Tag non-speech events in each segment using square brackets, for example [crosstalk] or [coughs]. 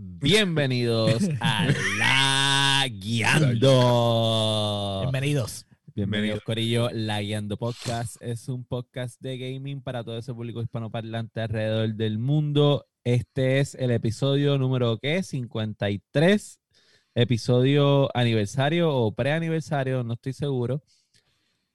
Bienvenidos a La Guiando. Bienvenidos. Bienvenidos, Corillo. La Guiando Podcast es un podcast de gaming para todo ese público hispanoparlante alrededor del mundo. Este es el episodio número, ¿qué? 53. Episodio aniversario o preaniversario, no estoy seguro.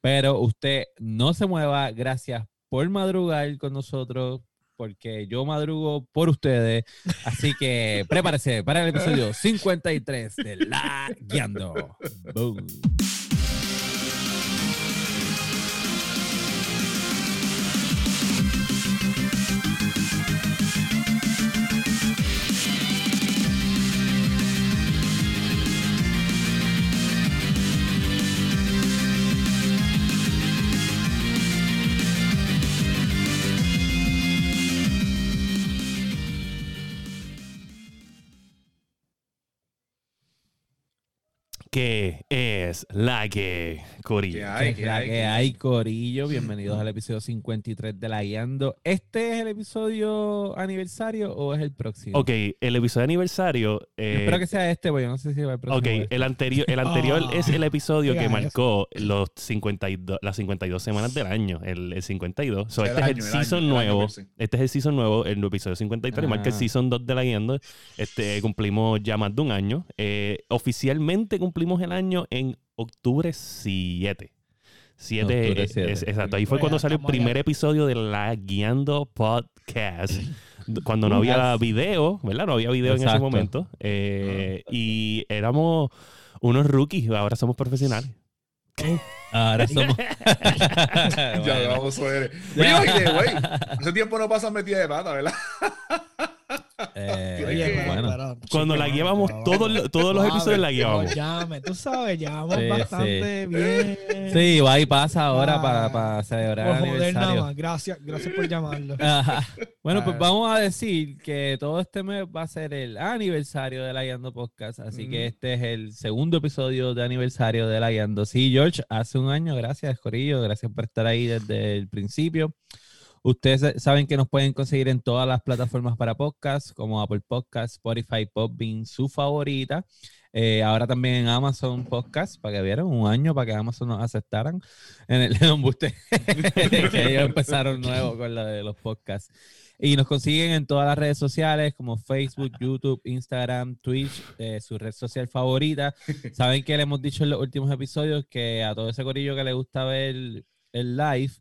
Pero usted no se mueva. Gracias por madrugar con nosotros porque yo madrugo por ustedes. Así que [laughs] prepárese para el episodio 53 de La Guiando. Boom. ¿Qué es la que, Corillo? ¿Qué hay? ¿Qué es la que hay, Corillo? [laughs] Bienvenidos al episodio 53 de La Guiando. ¿Este es el episodio aniversario o es el próximo? Ok, el episodio aniversario. eh, Espero que sea este, porque yo no sé si va el próximo. Ok, este. el anterior, el anterior Ah, [laughs] es el episodio que marcó los 52, las 52 semanas del año, el, el 52. So, El este año, es el el season año, el año nuevo. per se. Este es el season nuevo, el episodio 53, marca el Ah. season 2 de la guiando. Este, cumplimos ya más de un año. Eh, oficialmente cumplimos el año en octubre 7. 7, Octubre siete. exacto. Ahí fue cuando salió el primer episodio de la Guiando Podcast. [laughs] Cuando no había video, ¿verdad? No había video en ese momento. Eh, y éramos unos rookies, ahora somos profesionales. Ahora somos. [laughs] Ya Bueno. vamos a ver. Oye, oye, güey. Hace tiempo no pasan metida de pata, ¿verdad? [laughs] Eh, Oye, bueno. pero, Cuando la pero- todos, los- todos los episodios la guiamos. llame, tú sabes, llevamos Sí, bastante bien. Sí, va y pasa ahora Ah, para, celebrar Por el joder nada aniversario. más. Gracias, gracias por llamarlo. Ajá. Bueno, pues Ah. vamos a decir que todo este mes va a ser el aniversario de la Guiando Podcast, así que Ujú. este es el segundo episodio de aniversario de la Guiando. Sí, George, hace un año, gracias, Corillo, gracias por estar ahí desde el principio. Ustedes sa- saben que nos pueden conseguir en todas las plataformas para podcast, como Apple Podcast, Spotify, Podbean, su favorita. Eh, ahora también en Amazon Podcast, para que vieran, un año para que Amazon nos aceptaran en el [laughs] embuste. [laughs] que ellos empezaron nuevo con la de los podcasts. Y nos consiguen en todas las redes sociales como Facebook, YouTube, Instagram, Twitch, eh, su red social favorita. Saben que le hemos dicho en los últimos episodios que a todo ese corillo que le gusta ver el live,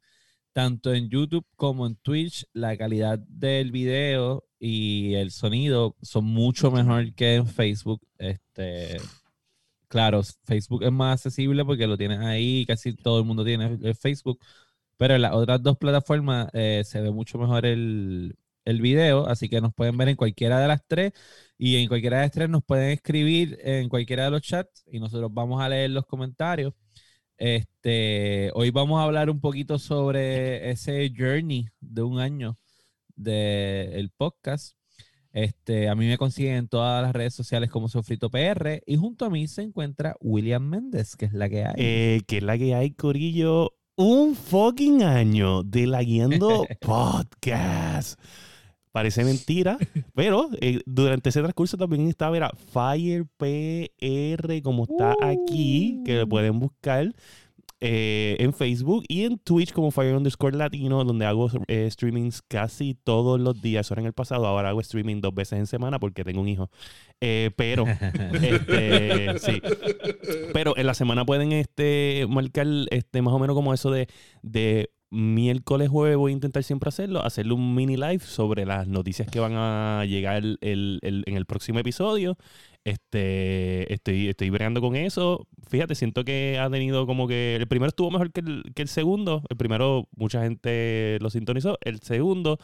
tanto en YouTube como en Twitch, la calidad del video y el sonido son mucho mejor que en Facebook. Este, claro, Facebook es más accesible porque lo tienes ahí, casi todo el mundo tiene Facebook, pero en las otras dos plataformas eh, se ve mucho mejor el, el video, así que nos pueden ver en cualquiera de las tres y en cualquiera de las tres nos pueden escribir en cualquiera de los chats y nosotros vamos a leer los comentarios. Este, hoy vamos a hablar un poquito sobre ese journey de un año del podcast. Este, a mí me consiguen en todas las redes sociales como Sofrito PR y junto a mí se encuentra William Méndez, que es la que hay. Eh, que es la que hay, Corillo. Un fucking año de la Guiando [laughs] Podcast. Parece [laughs] mentira, pero eh, durante ese transcurso también estaba era Fire PR, como está aquí, que lo pueden buscar eh, en Facebook y en Twitch como Fire underscore Latino, donde hago eh, streamings casi todos los días. Eso era en el pasado, ahora hago streaming dos veces en semana porque tengo un hijo. Eh, pero, [laughs] este, sí. Pero en la semana pueden este, marcar este, más o menos como eso de, de miércoles, jueves, voy a intentar siempre hacerlo, hacerle un mini live sobre las noticias que van a llegar el- el- en el próximo episodio. Este, estoy, estoy bregando con eso. Fíjate, siento que ha tenido como que. El primero estuvo mejor que el, que el segundo. El primero, mucha gente lo sintonizó. El segundo,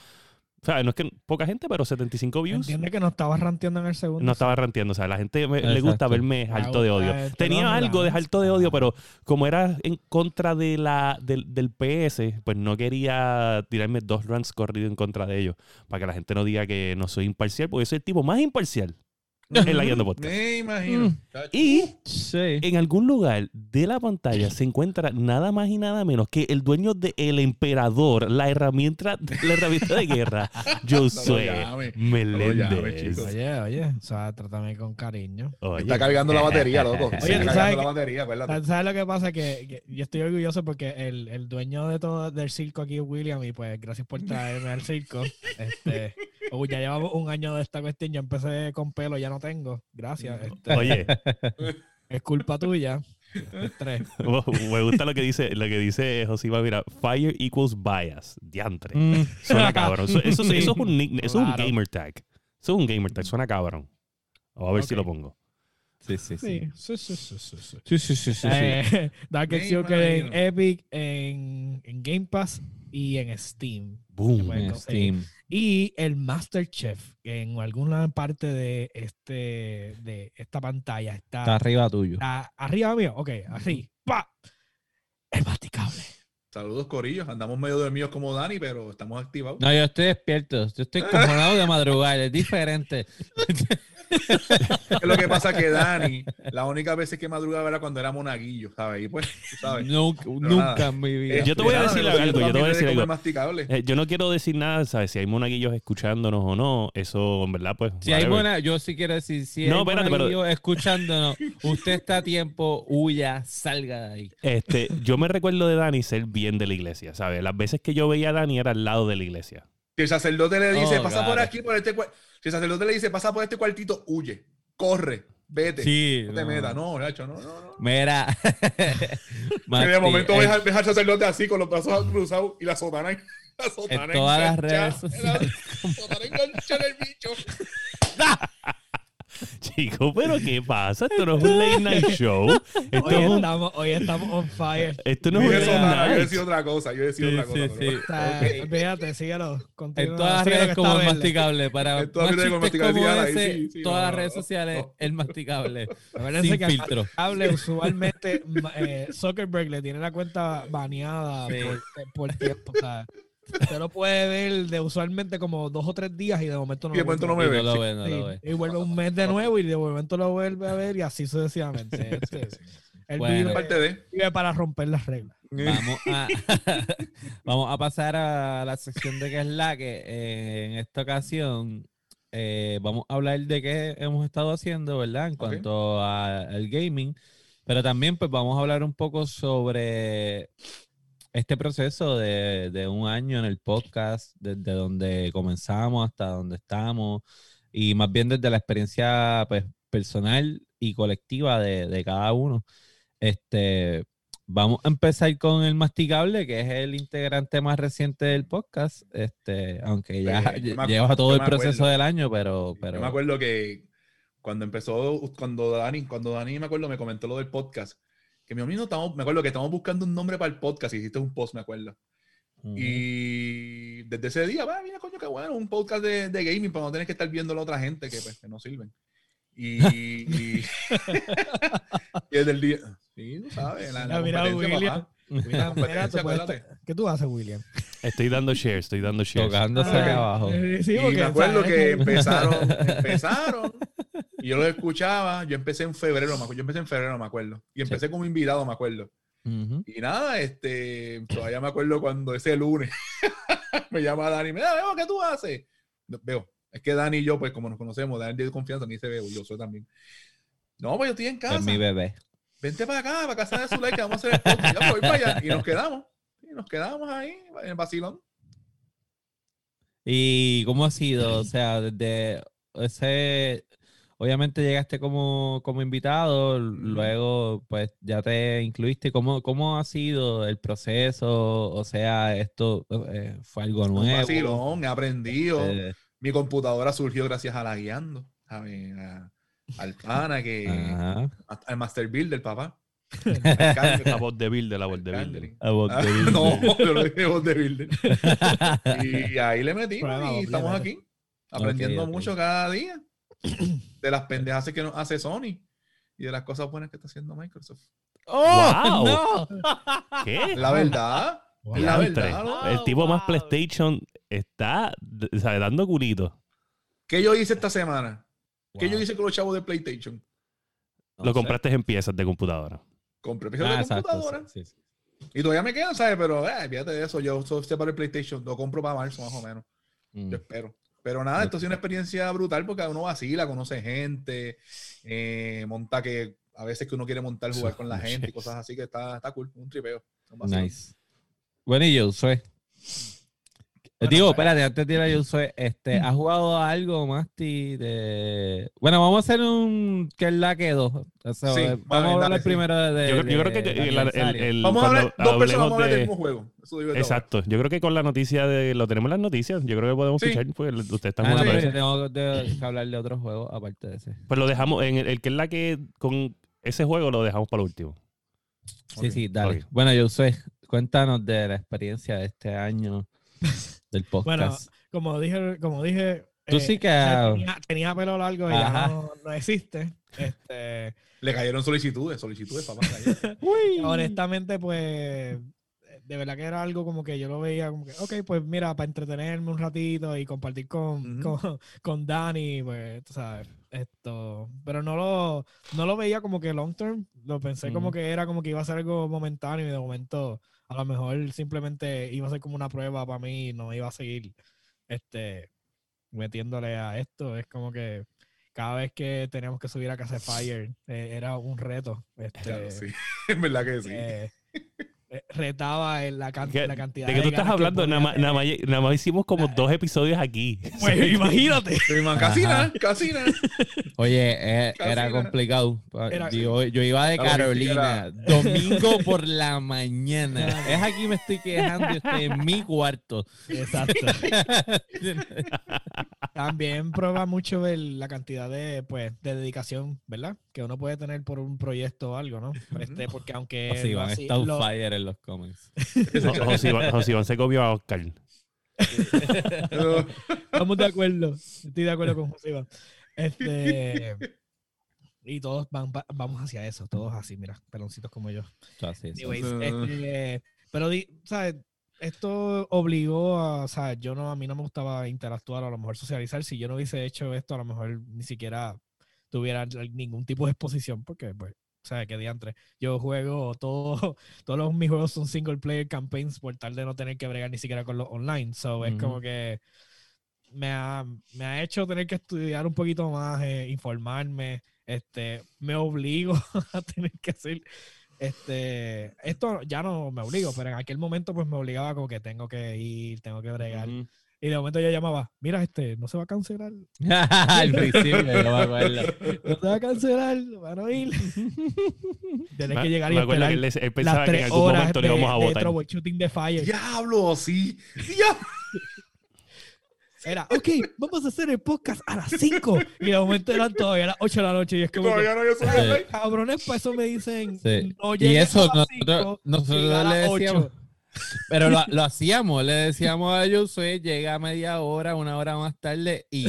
o sea, no es que poca gente, pero 75 views. Entiende que no estabas ranteando en el segundo. No estaba ranteando, o sea, la gente me- le gusta verme harto de odio. Tenía algo de harto de odio, pero como era en contra de la, del, del PS, pues no quería tirarme dos runs corridos en contra de ellos, para que la gente no diga que no soy imparcial, porque yo soy el tipo más imparcial en la guiando podcast. Me imagino. Mm. chacho. Y Sí. en algún lugar de la pantalla se encuentra nada más y nada menos que el dueño del emperador, la herramienta, la herramienta de guerra, [laughs] Josué Meléndez. Oye, oye, o sea, trátame con cariño. Oye. Está cargando la batería, loco. [laughs] Está Oye, ¿tú cargando sabes la batería, acuérdate. ¿Sabes lo que pasa? Que, que yo estoy orgulloso porque el, el dueño de todo del circo aquí es William y pues gracias por traerme al circo. [laughs] Este, uy, ya llevamos un año de esta cuestión, yo empecé con pelo, ya no tengo. Gracias. este, Oye, [laughs] es culpa tuya. Tres. me gusta lo que dice, lo que dice Josima, mira, fire equals bias, diantre. Mm. Suena cabrón. Eso, eso- Sí. eso es un nickname- eso es un gamer tag. Eso es un gamer tag, suena cabrón. Vamos a ver si lo pongo. Sí, sí, sí. Sí, sí, sí, sí, sí, sí. Sí, sí, sí, sí. sí. Eh, [laughs] Dark en. Epic, en, en Game Pass y en Steam. Boom. En Steam. Y el Masterchef, que en alguna parte de este de esta pantalla está, Está arriba tuyo. está arriba mío. Ok, así. ¡Pa! Es masticable. Saludos, Corillos. Andamos medio dormidos como Dani, pero estamos activados. No, yo estoy despierto. Yo estoy cojonado de madrugar. Es diferente. Es lo que pasa que Dani, la única vez que madrugaba era cuando era monaguillo, ¿sabes? Y pues, sabes. nunca, en mi vida. Eh, yo te voy a decir algo, yo te voy a decir algo. Eh, yo no quiero decir nada, ¿sabes? Si hay monaguillos escuchándonos o no, eso en verdad, pues. Si hay buena, yo sí quiero decir, si No, hay espérate, pero- monaguillo escuchándonos, usted está a tiempo, huya, salga de ahí. Este, yo me recuerdo de Dani ser bien de la iglesia, ¿sabes? Las veces que yo veía a Dani era al lado de la iglesia. Si el sacerdote le dice, Oh, pasa por God. aquí, por este cuartito. Si el sacerdote le dice, pasa por este cuartito, huye, corre, vete. Sí. No te metas, no, Nacho, no, no, no. Mira. [laughs] Y Mati, de momento en- ves al, sacerdote así con los brazos cruzados y la sotana, [laughs] la sotana en todas las redes sociales. La sotana engancha en el bicho. [laughs] [laughs] Chico, pero ¿qué pasa? Esto no es un late night show. Esto, Hoy es un- estamos, hoy estamos on fire. esto no Yo es un he late sotana, yo he night. decidido otra cosa, yo decidido Sí, otra sí, cosa. sí. pero- O sea, Ok. Fíjate, síguelo. continúa, En todas las redes como el masticable. Para En todas redes masticable, sígala ahí, ese, sí, sí, todas no, las redes sociales, No. el masticable. [laughs] Acuérdense Sin que filtro. masticable usualmente eh, Zuckerberg le tiene la cuenta baneada Sí. por, por tiempo. O sea, usted lo puede ver de usualmente como dos o tres días y de momento no Y de lo momento vuelve no a me Y no ve, lo sí. ve, no ver. lo Sí, ve. y vuelve un mes de nuevo y de momento lo vuelve a ver y así sucesivamente. Este, él Bueno. vive, Parte de. vive para romper las reglas. Vamos a, [laughs] vamos a pasar a la sección de qué es la que eh, en esta ocasión eh, vamos a hablar de qué hemos estado haciendo, ¿verdad? En cuanto al gaming, pero también pues vamos a hablar un poco sobre este proceso de, de un año en el podcast, desde donde comenzamos hasta donde estamos, y más bien desde la experiencia pues, personal y colectiva de, de cada uno. Este, vamos a empezar con el masticable, que es el integrante más reciente del podcast. Este, aunque ya yo me lleva todo el proceso del año, pero, pero Yo me acuerdo que cuando empezó, cuando Dani, cuando Dani me acuerdo, me comentó lo del podcast, que mi amigo estamos, me acuerdo que estamos buscando un nombre para el podcast y hiciste un post, me acuerdo. Ujú. Y desde ese día, va, mira, coño, qué bueno, un podcast de, de gaming para no tener que estar viendo a la otra gente que, pues, que no sirven. Y, [laughs] y, [laughs] y desde el día, sí, tú sabes, la, la Mira, William. Mira, mira. ¿Qué tú haces, William? Estoy dando share, estoy dando share. tocándose Ah, acá abajo. eh, sí, y me acuerdo o sea, que es empezaron, [laughs] empezaron, y yo los escuchaba, yo empecé en febrero, me acuerdo, yo empecé en febrero, me acuerdo, y empecé como invitado, me acuerdo. Y nada, este, todavía me acuerdo cuando ese lunes [laughs] me llama Dani, me da, veo, ¿qué tú haces? Veo, es que Dani y yo, pues como nos conocemos, Dani de confianza, ni se veo, yo soy también. No, pues yo estoy en casa. Es mi bebé. Vente para acá, para casa de Zulay, que vamos a hacer el podcast. Ya voy para allá. Y nos quedamos. Y nos quedamos ahí, en el vacilón. ¿Y cómo ha sido? O sea, desde ese, obviamente llegaste como, como invitado, luego pues ya te incluiste. ¿Cómo, cómo ha sido el proceso? O sea, esto eh, fue algo Un nuevo. vacilón, he aprendido. Eh, Mi computadora surgió gracias a la guiando. ¿sabes? A- al pana que. ajá. Al Master Builder, papá. [laughs] La voz de Builder, la voz de Builder. Candling. A vos Ah, te- no, yo lo dije voz de Builder. [laughs] Y ahí le metimos y estamos aquí. Aprendiendo mucho cada día. De las pendejas que nos hace Sony. Y de las cosas buenas que está haciendo Microsoft. ¡Oh! Wow. ¡No! [laughs] ¿Qué? La verdad. Wow. La verdad. El tipo más. PlayStation está d- o sea, dando culito. ¿Qué yo hice esta semana? ¿Qué Wow. yo hice con los chavos de PlayStation? No Lo sé. compraste en piezas de computadora. Compré piezas Ah, de exacto, computadora. sí, sí, sí. Y todavía me quedan, ¿sabes? Pero, eh, fíjate de eso. Yo so- sé para el PlayStation. Lo compro para marzo, más o menos. Mm. Yo espero. Pero nada, esto ha sido una experiencia brutal porque uno vacila, conoce gente, eh, monta que a veces que uno quiere montar, jugar con la gente y cosas así que está, está cool. Un tripeo. un. Nice. Bueno, y Josué. Bueno, Digo, espérate, antes de ir a Josué, este, ¿has jugado a algo, Masti? De... Bueno, vamos a hacer un que es la que dos. O sea, Sí, vamos vale, a hablar dale, sí. primero de. Yo, creo- yo de- creo que el- el- el- Vamos a hablar, dos personas vamos a hablar del de- mismo juego. Eso digo yo Exacto. Yo creo que con la noticia de. Lo tenemos en las noticias. Yo creo que podemos Sí. escuchar. Porque ustedes están Ah, jugando yo tengo que hablar de otro juego aparte de ese. Pues lo dejamos. En el, el que es la que. Con ese juego lo dejamos para el último. Sí, sí, dale. ok. Bueno, Josué, cuéntanos de la experiencia de este año [laughs] del Bueno, podcast. como dije, como dije. Tú eh, sí que- Tenía, tenía pelo largo y ya no, no existe. Este, Le cayeron solicitudes, solicitudes, papá. [laughs] honestamente, pues, de verdad que era algo como que yo lo veía como que, ok, pues mira, para entretenerme un ratito y compartir con, Ujú. con, con Dani, pues, tú sabes, esto, pero no lo, no lo veía como que long term, lo pensé como Ujú. que era como que iba a ser algo momentáneo y de momento a lo mejor simplemente iba a ser como una prueba para mí y no iba a seguir, este, metiéndole a esto, es como que cada vez que teníamos que subir a Casa Fire eh, era un reto. [laughs] Este, Claro, sí. [laughs] En verdad que sí. eh, [laughs] retaba en la, can- ¿Qué- la cantidad ¿De qué tú estás que hablando? Nada más, nada, más, nada más hicimos como La- dos episodios aquí. [laughs] Pues imagínate. Sí, casi nada, casi nada. Oye, eh, era complicado. Era- yo iba de Carolina, domingo [laughs] por la mañana. Es aquí me estoy quejando estoy en mi cuarto. Exacto. [laughs] También prueba mucho el- la cantidad de, pues, de dedicación, ¿verdad? Que uno puede tener por un proyecto o algo, ¿no? Este, porque aunque van a así- on lo- fire en los comments. Jo- [laughs] José Iván- José Iván se comió a Oscar. [laughs] estamos de acuerdo. Estoy de acuerdo con José Iván. Este, y todos van, va- vamos hacia eso, todos así, mira, peloncitos como yo. Así es. Anyways, Uh. este, pero, ¿sabes? Esto obligó a, o sea, yo no, a mí no me gustaba interactuar, a lo mejor socializar. Si yo no hubiese hecho esto, a lo mejor ni siquiera tuviera ningún tipo de exposición, porque, pues, o sea, que diantre. Yo juego todo, [laughs] todos los, mis juegos son single player campaigns por tal de no tener que bregar ni siquiera con los online. So, es como que me ha, me ha hecho tener que estudiar un poquito más, eh, informarme, este, me obligo [laughs] a tener que hacer, este, esto ya no me obligo, pero en aquel momento pues me obligaba como que tengo que ir, tengo que bregar. Ujú. Y de momento yo llamaba, mira, este, no se va a cancelar, [laughs] Al principio, yo me acuerdo. no se va a cancelar, van a ir. [laughs] Tienes Me- que llegar y me acuerdo que él, él pensaba las que en tres algún horas momento de, le íbamos a de votar. troubleshooting de Fire. Diablo, sí. Diablo. [laughs] Era, ok, vamos a hacer el podcast a las 5. Y de momento eran todavía a las 8 de la noche. Y es como, que, Todavía no yo soy Sí. cabrones, pues eso me dicen. Sí. No Y llegues eso a las nosotros, 5, nosotros llega a le las decíamos, 8. Pero lo, lo hacíamos, le decíamos a Josué, llega a media hora, una hora más tarde y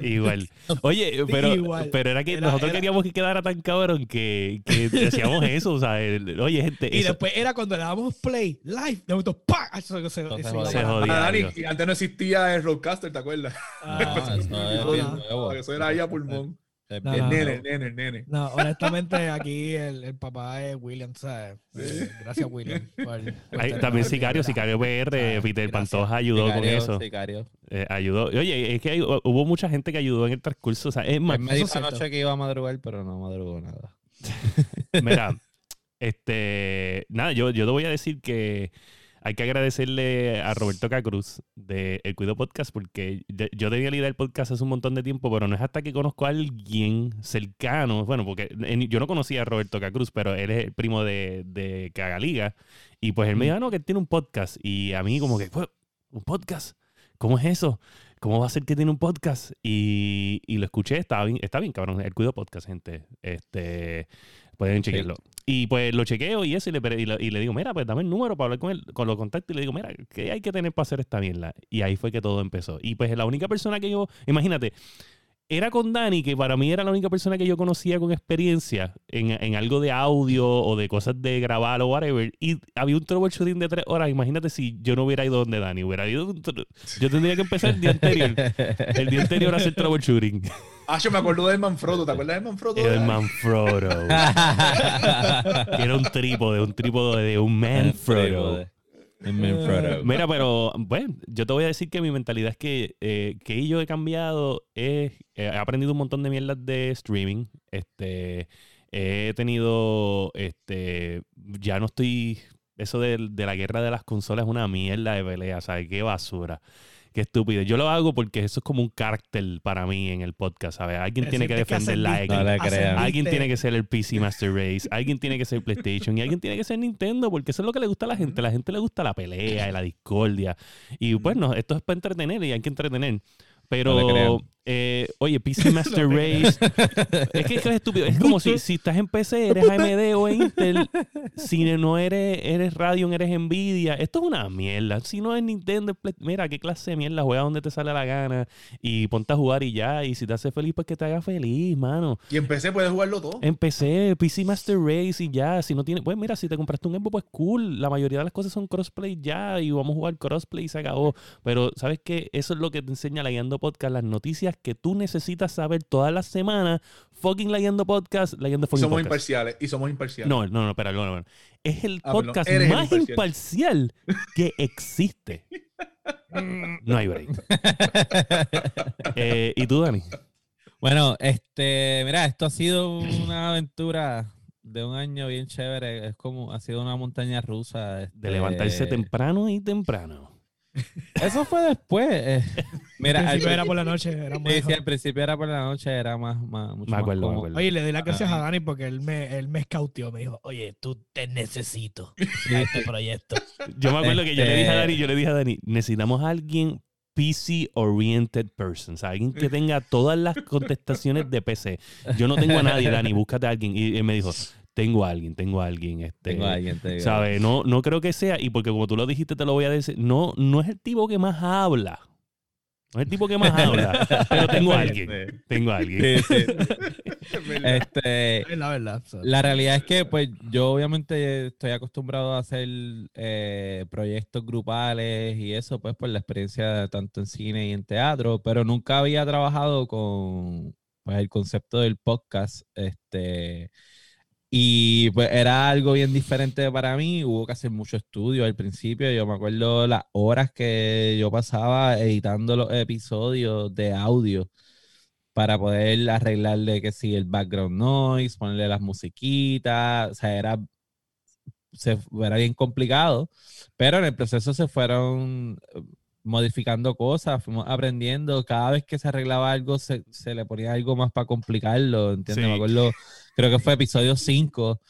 Igual. [laughs] Oye, pero, Igual. pero era que Era- nosotros era- queríamos que quedara tan cabrón que, que decíamos [laughs] eso. O sea, el- oye, gente, Y eso- después era cuando le dábamos play, live, de momento, ¡pa! Eso, eso- eso Se se jodía. Ah, Dani, y antes no existía el Roadcaster, ¿te acuerdas? Ah, [laughs] eso es no. Eso era ahí a pulmón. Es No, bien no. El nene, el nene, el nene. No, honestamente, [laughs] aquí el, el papá es William, ¿sabes? Eh, gracias, William. por- por también Sicario. Sicario PR, Ah, Peter gracias. Pantoja ayudó con eso. sicario. Eh, ayudó. Oye, es que hay- hubo mucha gente que ayudó en el transcurso. O sea, es más, me dijo anoche que iba a madrugar, pero no madrugó nada. [laughs] Mira, este, nada, yo, yo te voy a decir que hay que agradecerle a Roberto Cacruz de El Cuido Podcast porque yo debía liderar el podcast hace un montón de tiempo, pero no es hasta que conozco a alguien cercano, bueno, porque yo no conocía a Roberto Cacruz, pero él es el primo de, de Cagaliga y pues él me dijo, "Ah, no, que tiene un podcast y a mí como que, pues, ¿un podcast? ¿Cómo es eso? ¿Cómo va a ser que tiene un podcast? Y, y lo escuché, estaba bien, está bien, cabrón. El Cuido Podcast, gente. Este, pueden chequearlo. Y pues lo chequeo y eso, y le, pre- y le, y le digo, mira, pues dame el número para hablar con él, con los contactos. Y le digo, mira, ¿qué hay que tener para hacer esta mierda? Y ahí fue que todo empezó. Y pues la única persona que yo, imagínate, era con Dani, que para mí era la única persona que yo conocía con experiencia en, en algo de audio o de cosas de grabar o whatever. Y había un troubleshooting de tres horas. Imagínate si yo no hubiera ido donde Dani, hubiera ido. Yo tendría que empezar el día anterior. El día anterior a hacer troubleshooting. [laughs] Ah, yo me acuerdo del Manfrotto. ¿Te acuerdas del Manfrotto? El Manfrotto. [laughs] que era un trípode, un trípode de un Manfrotto. Manfrotto. Mira, pero bueno, yo te voy a decir que mi mentalidad es que, eh, que yo he cambiado, es, eh, he aprendido un montón de mierdas de streaming. Este, he tenido, este, ya no estoy, eso de, de la guerra de las consolas es una mierda de pelea, ¿sabes? Qué basura. Qué estúpido. Yo lo hago porque eso es como un cártel para mí en el podcast, ¿sabes? Alguien tiene que defender la ascendiste, No le X. crean. Alguien tiene que ser el PC Master Race, alguien tiene que ser PlayStation y alguien tiene que ser Nintendo, porque eso es lo que le gusta a la gente. A la gente le gusta la pelea y la discordia. Y bueno, esto es para entretener y hay que entretener. No le Pero. Eh, oye, PC [laughs] Master Race, es que es estúpido. Es como si, si estás en PC, eres AMD o [laughs] Intel. Si no eres, eres Radeon, eres Nvidia. Esto es una mierda. Si no es Nintendo, mira, qué clase de mierda. Juega donde te sale la gana y ponte a jugar y ya. Y si te hace feliz, pues que te haga feliz, mano. Y empecé, puedes jugarlo todo. Empecé PC Master Race y ya. Si no tiene, pues mira, si te compraste un Xbox, pues cool. La mayoría de las cosas son crossplay ya y vamos a jugar crossplay y se acabó. Pero sabes que eso es lo que te enseña la Guiando Podcast, las noticias que tú necesitas saber todas las semanas. Fucking Guiando Podcast, Y fucking somos Podcast. imparciales. Y somos imparciales. No, no, no, espera, no, no, no. Es el Ah, podcast más imparcial que existe. [laughs] No hay break. [laughs] Eh, ¿Y tú, Dani? Bueno, este, mira, esto ha sido una aventura de un año bien chévere. Es como, ha sido una montaña rusa. De este, levantarse temprano y temprano. Eso fue después. eh. [laughs] Mira, Al principio era por la noche, era sí, sí, al principio era por la noche, era más, más mucho Me acuerdo, más me acuerdo. Oye, le doy las gracias a Dani porque él me, él me escauteó. Me dijo, oye, tú te necesito [laughs] a este proyecto. Yo me acuerdo que yo le dije a Este- Dani, yo le dije a Dani, necesitamos a alguien PC oriented person, o sea, alguien que tenga todas las contestaciones de PC. Yo no tengo a nadie, Dani, búscate a alguien. Y él me dijo, tengo a alguien, tengo a alguien. Este, Tengo a alguien, te. ¿Sabes? No, no creo que sea, y porque como tú lo dijiste, te lo voy a decir, no, no es el tipo que más habla. No es el tipo que más habla, [laughs] pero tengo a alguien. Tengo a alguien. Sí, sí. [laughs] Es verdad. Este, Es la verdad. La realidad es que, pues, yo obviamente estoy acostumbrado a hacer eh, proyectos grupales y eso, pues, por la experiencia tanto en cine y en teatro, pero nunca había trabajado con, pues, el concepto del podcast, este, y pues era algo bien diferente para mí, hubo que hacer mucho estudio al principio, yo me acuerdo las horas que yo pasaba editando los episodios de audio para poder arreglarle que si el background noise, ponerle las musiquitas, o sea, era, se, era bien complicado, pero en el proceso se fueron eh, modificando cosas, fuimos aprendiendo, cada vez que se arreglaba algo se, se le ponía algo más para complicarlo, ¿entiendes? Sí. Me acuerdo, creo que fue episodio 5,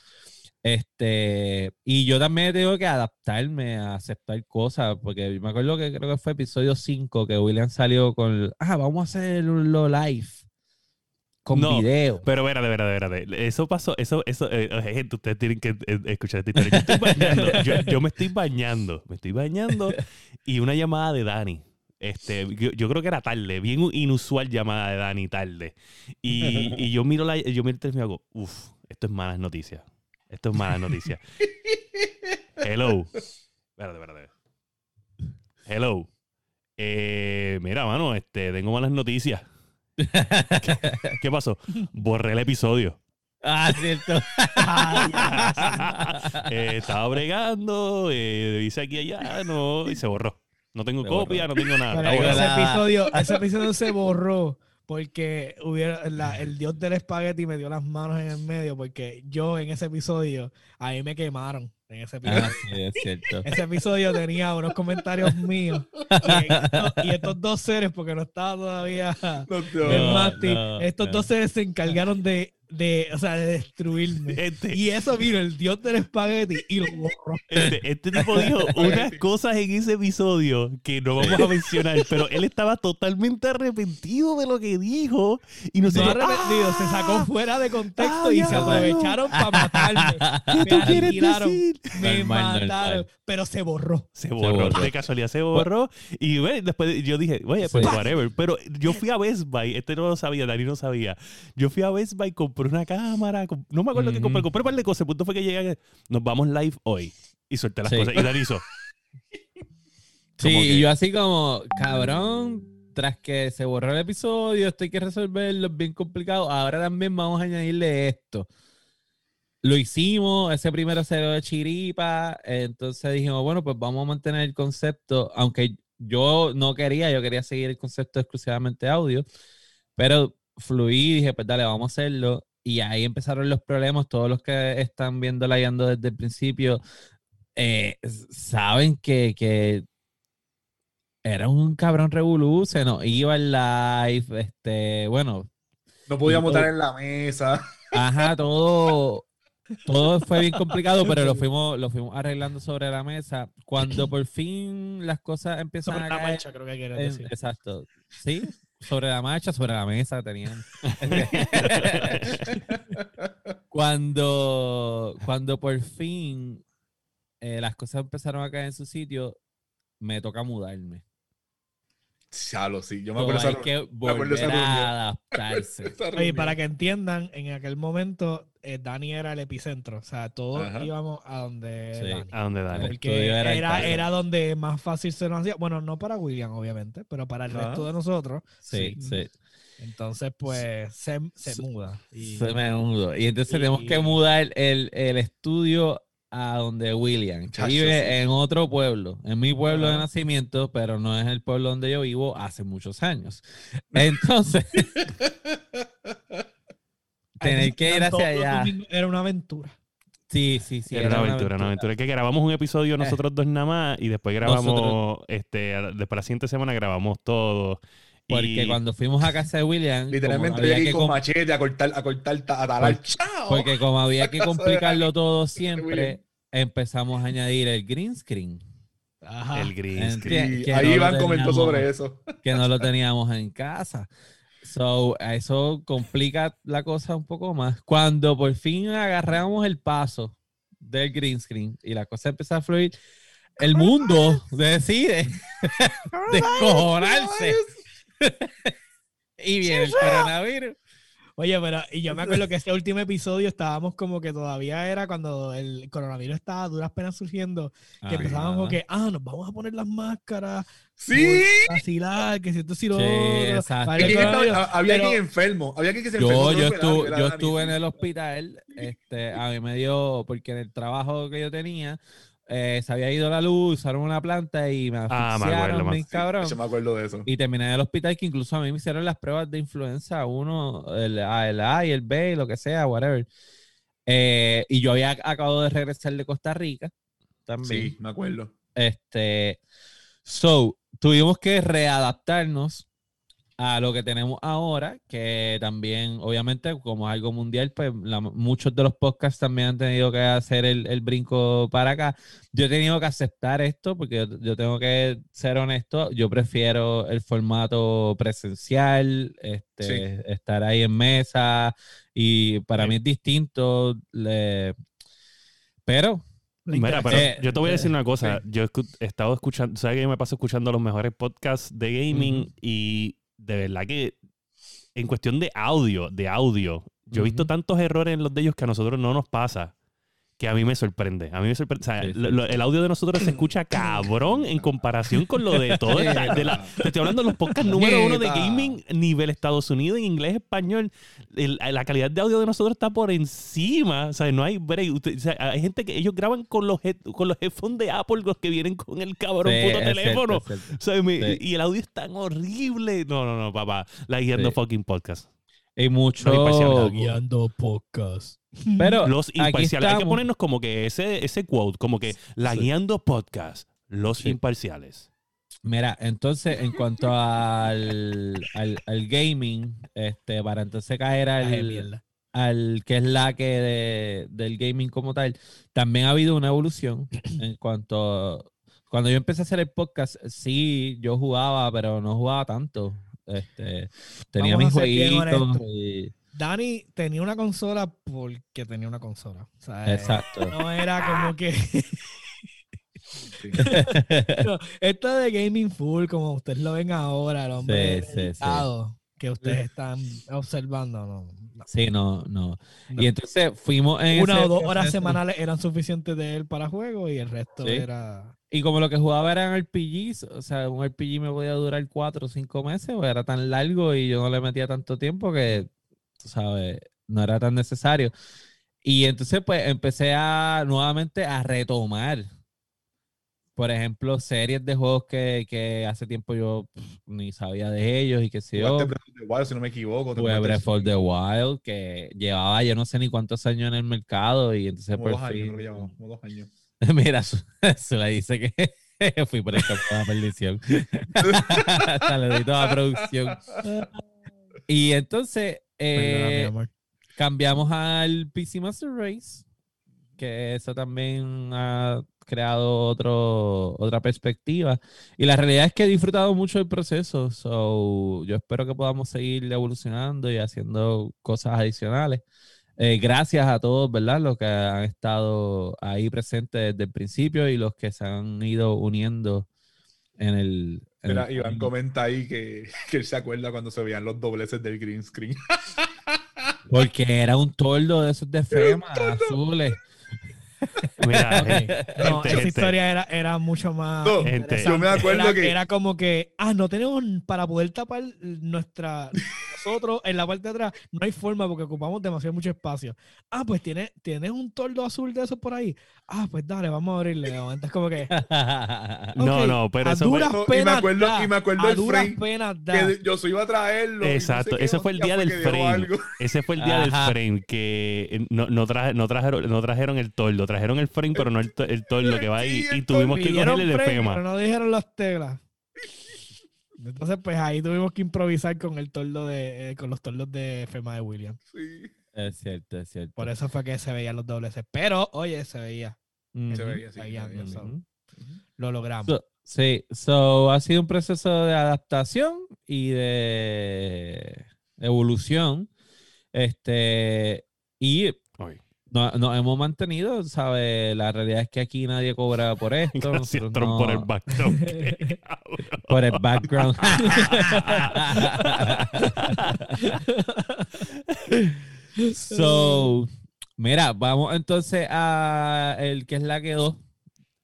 este, y yo también tengo que adaptarme a aceptar cosas, porque me acuerdo que creo que fue episodio 5 que William salió con, ah, vamos a hacerlo live, con No, video. Pero espérate, espérate, espérate. Eso pasó, eso, eso, eh, eh, gente, ustedes tienen que eh, escuchar esta historia. Yo estoy bañando, yo, yo me estoy bañando, me estoy bañando y una llamada de Dani. Este, yo, yo creo que era tarde, bien inusual llamada de Dani tarde. Y, [laughs] y yo miro la, yo miro el teléfono y hago, uff, esto es malas noticias. Esto es malas noticias. [laughs] Hello. Espérate, espérate. Hello. Eh, mira, mano, este, tengo malas noticias. [laughs] ¿Qué pasó? Borré el episodio. Ah, cierto. Eh, estaba bregando, eh, hice aquí y allá, no, y se borró. No tengo Se copia, no tengo nada. Pero ese episodio, ese episodio se borró porque hubiera la- el dios del espagueti me dio las manos en el medio porque yo en ese episodio a mí me quemaron en ese episodio. Ah, sí, es cierto. [laughs] Ese episodio tenía unos comentarios míos y, estos- y estos dos seres porque no estaba todavía No, el No, estos no. dos seres se encargaron de de, o sea, de destruirme. Este, Y eso vino el dios del espagueti y lo borró. este, este tipo dijo [laughs] unas cosas en ese episodio que no vamos a mencionar, pero él estaba totalmente arrepentido de lo que dijo y No nosotros, arrepentido, ¡Ah! se sacó fuera de contexto Ah, y se aprovecharon para [laughs] matarme. ¿Qué Me tú quieres decir? Me Normal, mataron, normal. pero se borró. Se borró, borró. de casualidad se borró. Y bueno, después yo dije, oye, pues whatever. Pero yo fui a Best Buy, este no lo sabía, Dani no sabía. Yo fui a Best Buy, compré una cámara, comp- no me acuerdo qué Ujú. compré, compré un par de cosas. El punto fue que llegué, nos vamos live hoy. Y solté las Sí. cosas. Y Dani hizo, [laughs] Sí, que- y yo así como, cabrón, tras que se borró el episodio, esto hay que resolverlo, es bien complicado. Ahora también vamos a añadirle esto. Lo hicimos, ese primero cero de chiripa, entonces dijimos, bueno, pues vamos a mantener el concepto, aunque yo no quería, yo quería seguir el concepto exclusivamente audio, pero fluí dije, pues dale, vamos a hacerlo. Y ahí empezaron los problemas, todos los que están viendo la guiando desde el principio, eh, saben que, que era un cabrón revolú, se nos iba el live, este, bueno, No podíamos estar en la mesa. [laughs] ajá, todo, todo fue bien complicado, pero lo [laughs] fuimos, lo fuimos arreglando sobre la mesa. Cuando por fin las cosas empiezan Sobre a la caer, marcha, creo que quieres en- decir. exacto, sí, sobre la marcha, sobre la mesa tenían. [laughs] cuando, cuando por fin eh, las cosas empezaron a caer en su sitio, me toca mudarme. Chalo, sí. Yo me acuerdo esa- que acuerdo [laughs] esa adaptarse. Oye, para que entiendan, en aquel momento eh, Dani era el epicentro. O sea, todos Ajá. íbamos a donde Sí. Dani. Porque era era, donde más fácil se nos hacía. Bueno, no para William, obviamente, pero para el Ajá. resto de nosotros. Sí, sí. Entonces, pues, se, se muda. Y, Se me mudó. Y entonces y- tenemos que mudar el, el estudio a donde William, que vive en otro pueblo, en mi pueblo de nacimiento, pero no es el pueblo donde yo vivo hace muchos años. [laughs] Entonces, [laughs] tener que ir hacia allá. Era una aventura. Sí, sí, sí. era una aventura, una aventura. Que grabamos un episodio nosotros dos nada más y después grabamos, Nosotros- este, después la siguiente semana grabamos todo. Porque y- cuando fuimos a casa de William, Literalmente había que con com- machete a cortar, a cortar, ta- a talar. ¡Chao! porque como había [laughs] que complicarlo todo siempre, empezamos a añadir el green screen. Ajá. el green screen. Que ahí no Iván comentó sobre eso. que no lo teníamos en casa. So, eso complica la cosa un poco más. Cuando por fin agarramos el paso del green screen y la cosa empieza a fluir, el mundo decide [laughs] descojonarse. [laughs] y viene el coronavirus. Oye, pero y yo me acuerdo que ese último episodio estábamos como que todavía era cuando el coronavirus estaba a duras penas surgiendo, que empezábamos como que, ah, nos vamos a poner las máscaras, Sí. vacilar, que si esto si lo Sí, exacto. había pero- quien enfermo. Había quien que se enfermó. Yo, yo, estuve, yo estuve en el hospital, este, a mí me dio, porque en el trabajo que yo tenía, eh, se había ido la luz, usaron una planta y me Ah, me acuerdo, asfixiaron, bien cabrón. Yo me acuerdo de eso. Y terminé en el hospital que incluso a mí me hicieron las pruebas de influenza, uno, el A, el A y el B, lo que sea, whatever. Eh, y yo había acabado de regresar de Costa Rica también. Sí, me acuerdo. Este, so, tuvimos que readaptarnos a lo que tenemos ahora, que también, obviamente, como es algo mundial, pues la- muchos de los podcasts también han tenido que hacer el, el brinco para acá. Yo he tenido que aceptar esto, porque yo, yo tengo que ser honesto, yo prefiero el formato presencial, este, estar ahí en mesa, y para Sí. mí es distinto, le- pero Mira, pero Eh, yo te voy a decir una cosa. Yo he estado escuchando, sabes que yo me paso escuchando los mejores podcasts de gaming y de verdad que en cuestión de audio, de audio, yo he visto tantos errores en los de ellos que a nosotros no nos pasa. Que a mí me sorprende. A mí me sorprende. O sea, Sí, sí. lo- el audio de nosotros se escucha [coughs] cabrón en comparación con lo de todo. esta- de la- te estoy hablando de los podcasts número uno de gaming nivel Estados Unidos en inglés, español. El- la calidad de audio de nosotros está por encima. O sea, no hay break. Usted- o sea, hay gente que ellos graban con los, head- con los headphones de Apple, los que vienen con el cabrón Sí, puto teléfono. cierto. O sea, me- Sí. Y el audio es tan horrible. No, no, no, papá. La guiando Sí. fucking podcast. Y mucho. Los imparciales. guiando podcast. Pero Los imparciales. Hay que ponernos como que ese, ese quote, como que la Sí. guiando podcast. Los Sí. imparciales. Mira, entonces, en cuanto al, al, al gaming, este, para entonces caer al, al que es la que de- del gaming como tal, también ha habido una evolución en cuanto cuando yo empecé a hacer el podcast, sí, yo jugaba, pero no jugaba tanto. Este, tenía Vamos mis jueguitos. y- Dani tenía una consola porque tenía una consola. O sea, eh, exacto. no era como que [laughs] no, esto de gaming full, como ustedes lo ven ahora, el hombre Sí, sí, sí. que ustedes están observando, no. no. Sí, no, no. No. Y entonces fuimos en Una ese o dos horas semanales eran suficientes de él para juego y el resto Sí. era. Y como lo que jugaba eran RPGs, o sea, un RPG me podía durar cuatro o cinco meses, o era tan largo y yo no le metía tanto tiempo que, tú sabes, no era tan necesario. Y entonces, pues, empecé a nuevamente a retomar, por ejemplo, series de juegos que, que hace tiempo yo pff, ni sabía de ellos y que sé yo. Breath of the Wild, si no me equivoco. jugaste Breath of the Wild, que llevaba yo no sé ni cuántos años en el mercado y entonces Como por dos años, creo que llevaba, como dos años. [laughs] Mira, le [laughs] dice que [laughs] fui por el campo de la perdición. Saludito a la producción. Y entonces eh, cambiamos al PC Master Race, que eso también ha creado otro, otra perspectiva. Y la realidad es que he disfrutado mucho el proceso. So, yo espero que podamos seguir evolucionando y haciendo cosas adicionales. Eh, gracias a todos, ¿verdad? Los que han estado ahí presentes desde el principio y los que se han ido uniendo en el. en Mira, el Iván comenta ahí que, que él se acuerda cuando se veían los dobleces del green screen. Porque era un toldo de esos de FEMA azules. [laughs] Mira, Ok. gente, No, esa gente, historia era, era mucho más. No, Gente. yo me acuerdo era, que era como que, ah, no tenemos para poder tapar nuestra. Nosotros en la parte de atrás no hay forma porque ocupamos demasiado mucho espacio. Ah, pues tienes, tienes un toldo azul de esos por ahí. Ah, pues dale, vamos a abrirle. De momento es como que. [laughs] No, no, pero a eso fue- duras y me penas acuerdo- da, y me acuerdo a el duras frame penas da. que yo soy iba a traerlo. y no sé Exacto, ese fue el día del frame. Ese fue el día del frame que eh, no, no, traje- no trajeron, no trajeron el toldo, trajeron el frame, pero no el, el toldo que va ahí. Sí, Y tuvimos que cogerle el FEMA. Pero no dijeron las telas. Entonces, pues ahí tuvimos que improvisar con el toldo de, eh, con los tordos de FEMA de William. Sí, es cierto, es cierto. Por eso fue que se veían los dobleces. Pero, oye, se veía. Se veía se so- Ujú. Lo logramos. So- sí, so ha sido un proceso de adaptación y de evolución. Este, y no- nos hemos mantenido, ¿sabes? La realidad es que aquí nadie cobra por [laughs] esto. Gracias, [laughs] [laughs] por el background. Por el background. so, mira, vamos entonces a el que es la que dos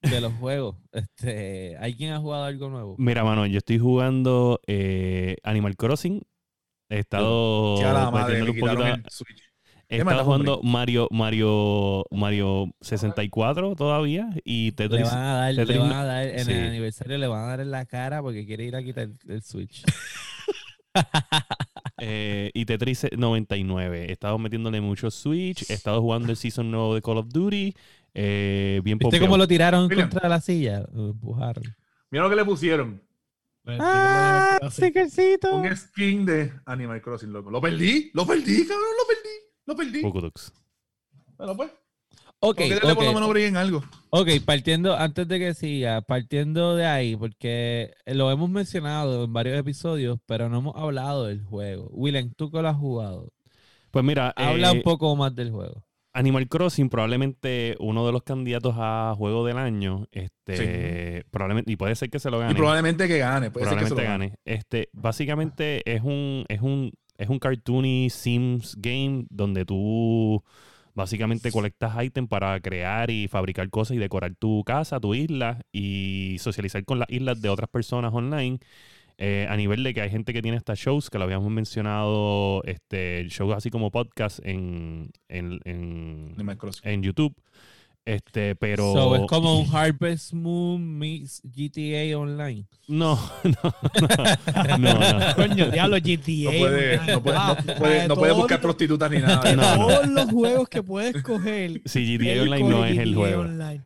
de los juegos. Este, ¿hay quien ha jugado algo nuevo? Mira, mano, yo estoy jugando eh, Animal Crossing. He estado Sí, a la madre, un poquito el Switch. He ¿Qué estado mandas, hombre? jugando Mario, Mario, Mario 64 todavía y Le Tetris. van a dar, le Tetris van a dar en sí. el aniversario, le van a dar en la cara porque quiere ir a quitar el, el Switch. [laughs] eh, y Tetris 99. He estado metiéndole mucho Switch. He estado jugando el season nuevo de Call of Duty. eh, bien ¿Viste pompeado. cómo lo tiraron contra la silla? Lo empujaron. Mira lo que le pusieron. ¡Ah! Sí. ¡Stickercito! Un skin de Animal Crossing, loco. Lo perdí, lo perdí, cabrón, lo perdí, lo perdí. Bueno, pues. Ok, Porque por lo ok. menos brillen algo. Ok, partiendo, antes de que siga, partiendo de ahí, porque lo hemos mencionado en varios episodios, pero no hemos hablado del juego. William, tú que lo has jugado, Pues mira, habla eh, un poco más del juego. Animal Crossing probablemente uno de los candidatos a juego del año. Este, probablemente, y puede ser que se lo gane. Y probablemente que gane. Puede ser que se probablemente lo gane. Este, básicamente es un, es un, es un cartoony Sims game donde tú básicamente colectas ítems para crear y fabricar cosas y decorar tu casa, tu isla y socializar con las islas de otras personas online. Eh, a nivel de que hay gente que tiene hasta shows, que lo habíamos mencionado, este, shows así como podcast en, en, en, en YouTube. Este, pero. So, es como un [clears throat] Harvest Moon meets GTA Online. No, [laughs] no, no. no, no. Coño, diablo, GTA. No puede, no puede, no puede, no buscar prostitutas ni nada. todos los juegos que puedes coger. [laughs] Sí, GTA Online no es el GTA juego. Online.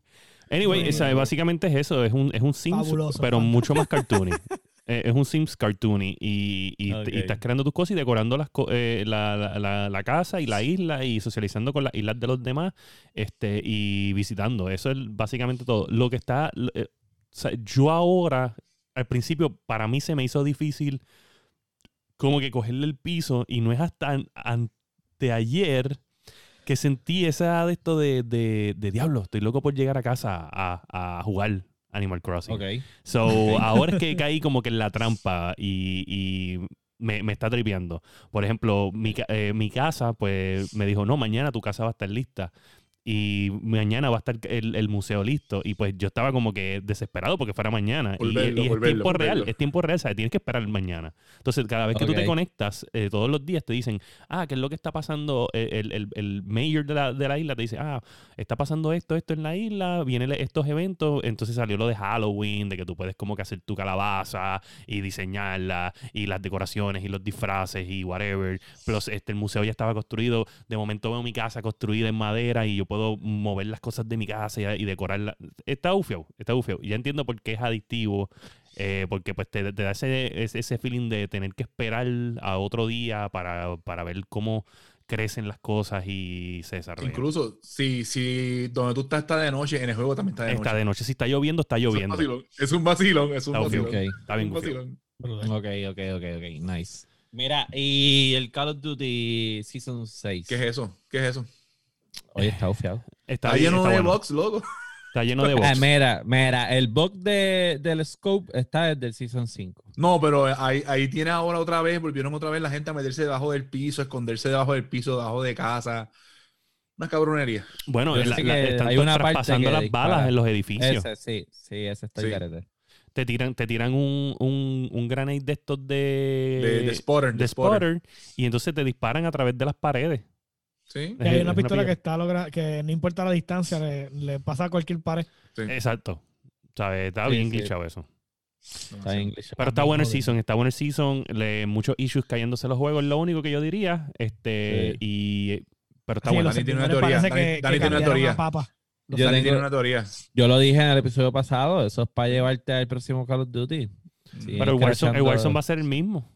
Anyway, Bueno. o sea, básicamente es eso, es un, es un Sims, Fabuloso, pero mucho más cartoony. [laughs] Eh, es un Sims cartoony y, y, estás creando tus cosas y decorando las eh, la, la- la- la casa y la isla y socializando con las islas de los demás este, y visitando. Eso es básicamente todo. Lo que está... eh, o sea, yo ahora, al principio, para mí se me hizo difícil como que cogerle el piso y no es hasta an- anteayer que sentí esa de esto de, de, de diablo, estoy loco por llegar a casa a, a jugar Animal Crossing. Ok. So, [laughs] ahora es que [laughs] caí como que en la trampa y, y me, me está tripeando. Por ejemplo, mi, eh, mi casa, pues me dijo, no, mañana tu casa va a estar lista. Y mañana va a estar el, el museo listo. Y pues yo estaba como que desesperado porque fuera mañana. Por y, y es por verlo, tiempo por real, es tiempo real, ¿sabes? Tienes que esperar mañana. Entonces, cada vez que tú te conectas, eh, todos los días te dicen, ah, ¿qué es lo que está pasando? Eh, El, el, el mayor de la, de la isla te dice, ah, está pasando esto, esto en la isla, vienen estos eventos. Entonces salió lo de Halloween, de que tú puedes como que hacer tu calabaza y diseñarla, y las decoraciones y los disfraces y whatever. Plus, este, el museo ya estaba construido. De momento veo mi casa construida en madera y yo puedo mover las cosas de mi casa y, y decorarla. Está ufio, está ufio. Y ya entiendo por qué es adictivo. eh, porque pues te, te da ese, ese, feeling de tener que esperar a otro día para, para ver cómo crecen las cosas y se desarrollan. Incluso si, si donde tú estás está de noche, en el juego también está de noche. Está de noche. Si está lloviendo, está Es un lloviendo. vacilón, Es un vacilón, es un Está vacilón. obvio. Ok. Está bien vacilón. Ok, ok, ok, ok. Nice. Mira, y el Call of Duty Season 6. ¿Qué es eso? ¿Qué es eso? Oye, está bufiado. Está, lleno está de bueno. box, loco. Está lleno de Ah, box. mira, mira, el bug de, del scope está desde el Season 5. No, pero ahí, ahí tiene ahora otra vez, volvieron otra vez la gente a meterse debajo del piso, a esconderse debajo del piso, debajo de casa. Una cabronería. Bueno, la- la- que están hay una parte traspasando que las dispara. balas en los edificios. Ese, sí, sí, ese está el Sí. garete. Te tiran, te tiran un, un, un grenade de estos de, De, de spotter. de De spotter. spotter y entonces te disparan a través de las paredes. Sí, Y hay una pistola que está logra que no importa la distancia, le, le pasa a cualquier pared. sí. Exacto. ¿Sabes? Está Sí, bien sí. glitchado eso. Está en inglés. Pero está bien bueno el season, está bueno el season. Le, muchos issues cayéndose los juegos, es lo único que yo diría. Este, y pero está Sí, bueno. Dani tiene una teoría. Dani- que, Dani que tiene una teoría. Los Yo Dani tengo- tiene una teoría. Yo lo dije en el episodio pasado, eso es para llevarte al próximo Call of Duty. Sí, Pero el Warzone, el Warzone va a ser el mismo.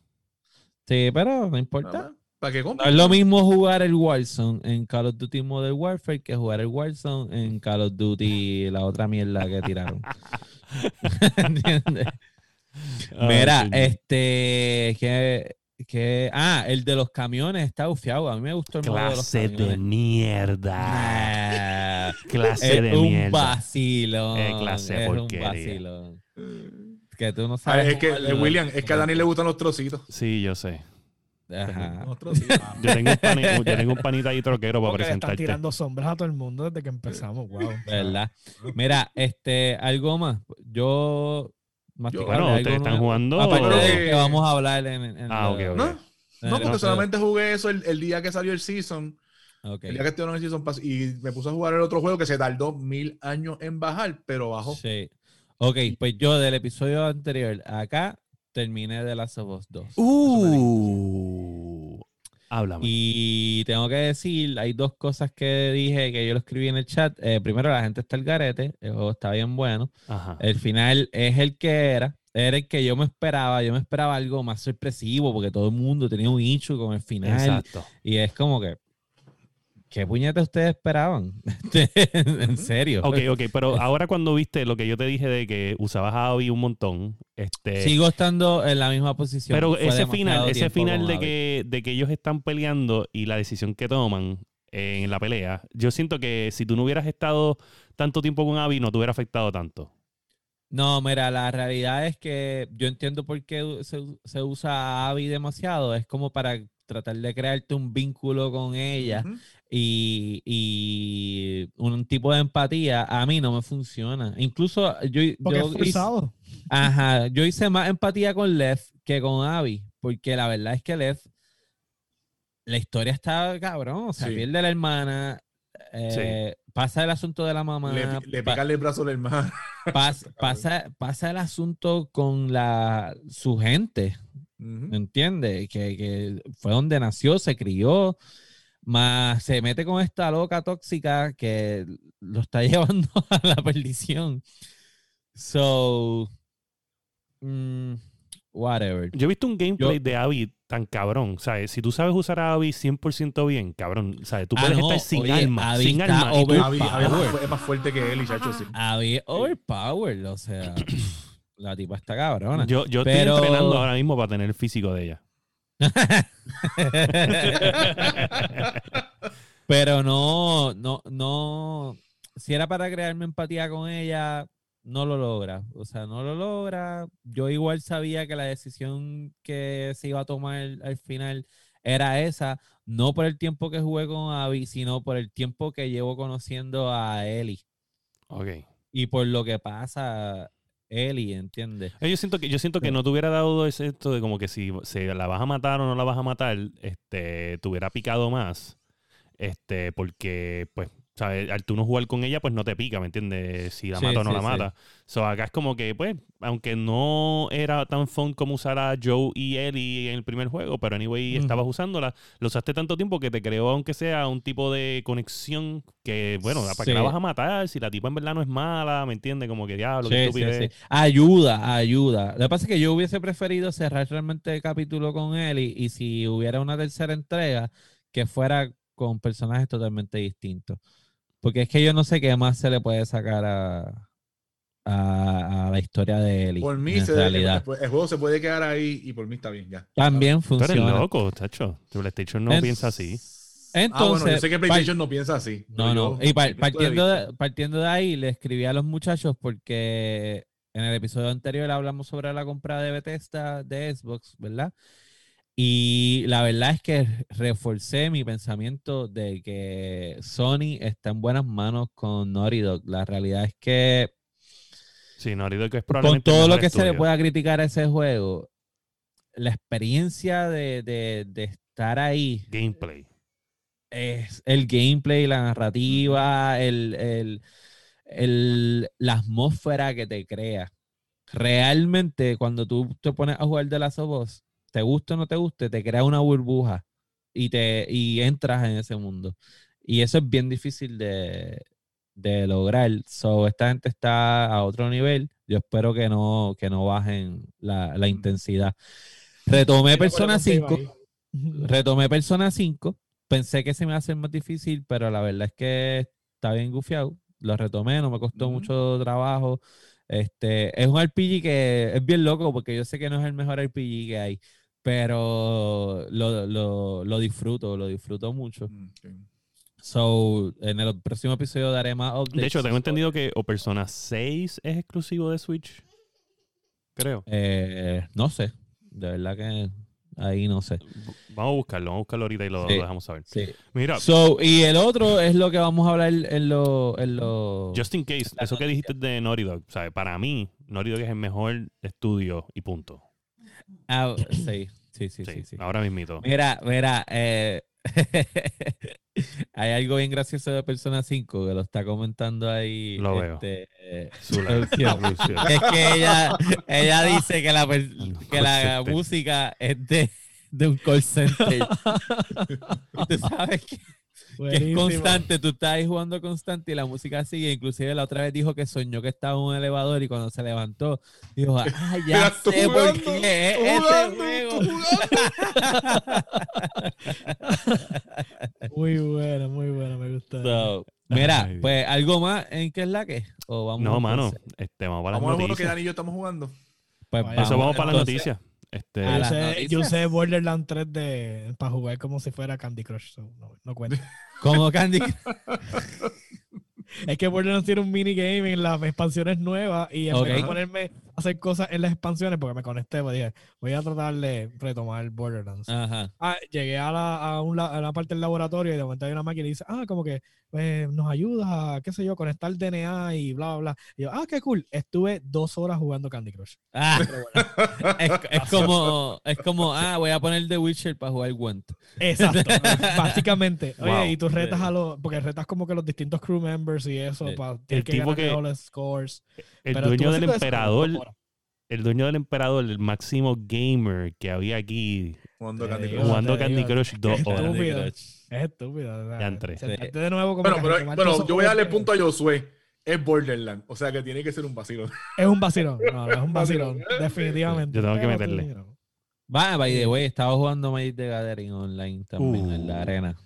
Sí, pero no importa. Es lo mismo jugar el Warzone en Call of Duty Modern Warfare que jugar el Warzone en Call of Duty, la otra mierda que tiraron. [laughs] ¿Entiendes? Mira, Ay, señor. este, que, que, ah, el de los camiones está bufiado. A mí me gustó el modo de los clase de mierda. Nah, Clase es de un mierda. vacilón. Eh, clase de es un porquería. vacilón. Que tú no Ah, sabes. es que, eh, William, es que a Dani le gustan los trocitos. Sí, yo sé. Ajá. [laughs] Yo tengo un, pani- yo tengo un panita ahí troquero para presentarte. tirando sombras a todo el mundo desde que empezamos. Wow. [laughs] ¿Verdad? Mira, este, algo más. Yo. Bueno, algo ustedes están nuevo. jugando- Aparte Pero de que- que vamos a hablar en. en Ah, ok, ok. ¿No? No, porque solamente jugué eso el, el día que salió el season. Ok. El día que estuvieron en el season pass. Y me puse a jugar el otro juego que se tardó mil años en bajar, pero bajó. Sí. Ok, pues yo del episodio anterior acá terminé de Last of Us 2. Uh, háblame. Y tengo que decir, hay dos cosas que dije que yo lo escribí en el chat. Eh, primero, la gente está al garete, el juego está bien bueno. Ajá. El final es el que era, era el que yo me esperaba. Yo me esperaba algo más sorpresivo porque todo el mundo tenía un issue con el final. Exacto. Y es como que, ¿qué puñetas ustedes esperaban? [laughs] en serio. Ok, ok, pero ahora cuando viste lo que yo te dije de que usabas a Abby un montón, este, Sigo estando en la misma posición. pero ese final, ese final de que, de que ellos están peleando y la decisión que toman en la pelea, yo siento que si tú no hubieras estado tanto tiempo con Abby, no te hubiera afectado tanto. No, mira, la realidad es que yo entiendo por qué se, se usa a Abby demasiado. Es como para tratar de crearte un vínculo con ella. Y, y un tipo de empatía. A mí no me funciona. Incluso yo, yo hice, ajá, yo hice más empatía con Lev que con Abby, porque la verdad es que Lev, la historia está cabrón. O sea, Sí. pierde la hermana. eh, Pasa el asunto de la mamá. Le, le el brazo al hermano. [laughs] pas- [laughs] pasa, pasa el asunto con la, su gente. ¿me entiendes? Que, que fue donde nació, se crió, más se mete con esta loca tóxica que lo está [laughs] llevando a la perdición. So, mm, whatever. Yo he visto un gameplay Yo- de Abby tan cabrón. ¿sabes? Si tú sabes usar a Abby 100% bien, cabrón. ¿sabes? Tú Ah, puedes no, estar sin oye. Abby Sin tú- Abby- Abby es más- es fuerte que él y chacho, sí. Había overpowered, o sea, [clears throat] la tipa está cabrona. yo yo Pero- estoy entrenando ahora mismo para tener el físico de ella. [laughs] Pero no, no, no. Si era para crearme empatía con ella, no lo logra. O sea, no lo logra. Yo igual sabía que la decisión que se iba a tomar al final era esa, no por el tiempo que jugué con Abby, sino por el tiempo que llevo conociendo a Ellie Ok. y por lo que pasa Ellie, ¿entiendes? Eh, Yo siento que, yo siento que no te hubiera dado ese esto de como que si, si la vas a matar o no la vas a matar, este, te hubiera picado más. Este, porque, pues, ¿sabes? Al tú no jugar con ella, pues no te pica, ¿me entiendes? Si la Sí, mata o no sí, la sí. mata. So, acá es como que, pues, aunque no era tan fun como usar a Joe y Ellie en el primer juego, pero anyway Ujú. estabas usándola, lo usaste tanto tiempo que te creó, aunque sea un tipo de conexión que, bueno, ¿para qué la vas a matar? Si la tipa en verdad no es mala, ¿me entiendes? Como que diablo, sí, estupidez. Ayuda, ayuda. Lo que pasa es que yo hubiese preferido cerrar realmente el capítulo con y, y si hubiera una tercera entrega, que fuera con personajes totalmente distintos. Porque es que yo no sé qué más se le puede sacar a, a, a la historia de Ellie. Por mí, en se- realidad. el juego se puede quedar ahí y por mí está bien, ya. También Tú eres funciona. loco, tacho. Tu PlayStation no En- piensa así. ah, bueno, yo Entonces, sé que PlayStation no piensa así. No, no. yo- Y par- partiendo, de, partiendo de ahí, le escribí a los muchachos porque en el episodio anterior hablamos sobre la compra de Bethesda de Xbox, ¿verdad? Y la verdad es que reforcé mi pensamiento de que Sony está en buenas manos con Naughty Dog. La realidad es que Sí, Naughty Dog es con probablemente el todo lo que se le pueda criticar a ese juego, la experiencia de, de- de estar ahí Gameplay. es el gameplay, la narrativa, el, el- el- la atmósfera que te crea. Realmente, cuando tú te pones a jugar de Last of Us, te guste o no te guste, te crea una burbuja y, te, y entras en ese mundo. Y eso es bien difícil de, de lograr. So, esta gente está a otro nivel. Yo espero que no, que no bajen la, la intensidad. Retomé Persona 5 [laughs] retomé Persona 5. Pensé que se me iba a hacer más difícil, pero la verdad es que está bien gufiado. Lo retomé, no me costó mucho trabajo. Este, es un RPG que es bien loco porque yo sé que no es el mejor RPG que hay, pero lo, lo, lo disfruto, lo disfruto mucho. Mm. So, en el próximo episodio daré más updates. De hecho, tengo entendido que o Persona 6 es exclusivo de Switch. Creo. Eh, no sé, de verdad que ahí no sé. Vamos a buscarlo, vamos a buscarlo ahorita y lo, Sí. lo dejamos saber. Sí. Mira, So, y el otro es lo que vamos a hablar en lo, en lo... just in case, eso que dijiste de Naughty Dog, ¿sabes? Para mí, Naughty Dog es el mejor estudio y punto. Ah, sí, sí, sí, Sí, sí, sí. ahora mismito. Mira, mira, eh, [laughs] hay algo bien gracioso de Persona 5 que lo está comentando ahí. Lo veo. este, [laughs] [laughs] eh, es que ella, ella dice que la, Un que la música es de, de un call center. Tú sabes que, que es constante, tú estás ahí jugando constante y la música sigue. Inclusive la otra vez dijo que soñó que estaba en un elevador y cuando se levantó, dijo, ah, ya Mira, por jugando, qué es tú este jugando, juego. tú [laughs] Muy buena, muy buena, me gusta. So, mira, pues algo más en qué es la que. ¿O vamos No, mano, este, vamos para las Vamos a ver que. Dani y yo estamos jugando. Pues Vaya, Eso vamos para las entonces, noticias. Este, a Yo las usé, noticias. yo usé Borderlands 3 de, para jugar como si fuera Candy Crush. so no, no cuenta. [laughs] Como Candy. [laughs] es que Borderlands tiene un minigame en las expansiones nuevas y en vez de ponerme a hacer cosas en las expansiones, porque me conecté, pues dije, voy a tratar de retomar Borderlands. Ajá. Ah, llegué a la, a, un a la parte del laboratorio y de momento hay una máquina y dice, ah, como que pues, nos ayuda a, qué sé yo, conectar DNA y bla, bla, bla. Y yo, ah, qué cool. Estuve dos horas jugando Candy Crush. Ah, Pero bueno, [laughs] es, es como, es como, ah, voy a poner The Witcher para jugar Gwent. exacto. [laughs] básicamente. Oye, Wow. y tú retas a los, porque retas como que los distintos crew members y eso, Sí. para El que tipo que- todos los scores. el Pero dueño del emperador, el dueño del emperador, el máximo gamer que había aquí Jugando Candy Crush. jugando Candy. Crush dos Estúpido. horas. Es estúpido. o sea, Ya entré. sentarte de nuevo como Bueno, pero, yo voy a darle punto a Josué. es Borderland. O sea que tiene que ser un vacilo. Es un vacilón. No, no, es un vacilón. [laughs] Definitivamente. Yo tengo que meterle. Va, by the way, estaba jugando Magic the Gathering online también en la Uh. arena.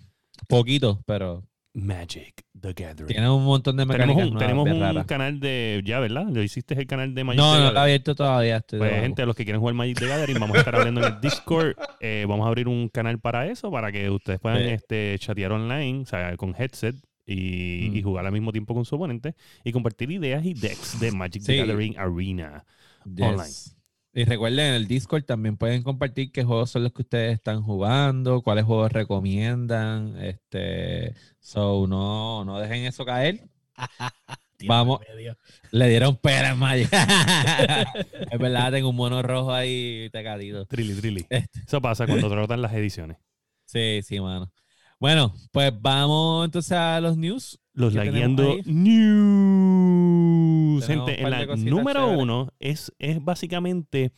Poquito, pero Magic the Gathering. tiene un montón de Tenemos mecánicas un, nuevas, tenemos un raras. canal de. Ya, ¿verdad? Lo hiciste el canal de Magic No, the no Gathering. está abierto todavía. Estoy Pues, debajo. gente, los que quieren jugar Magic the Gathering, vamos a estar hablando en el Discord. Eh, vamos a abrir un canal para eso, para que ustedes puedan Sí. este, chatear online, o sea, con headset y, Mm. y jugar al mismo tiempo con su oponente y compartir ideas y decks de Magic the. Gathering Arena. Yes. online. Y recuerden, en el Discord también pueden compartir qué juegos son los que ustedes están jugando, cuáles juegos recomiendan. Este, so, no, no dejen eso caer. [laughs] Vamos. Le dieron pera en Magic. [laughs] es verdad, tengo un mono rojo ahí tecadito. Trilly, trilly. Este. Eso pasa cuando trotan las ediciones. Sí, sí, mano. Bueno, pues vamos entonces a los news. Los ¿Qué tenemos lagueando news ausente en la número uno es, es básicamente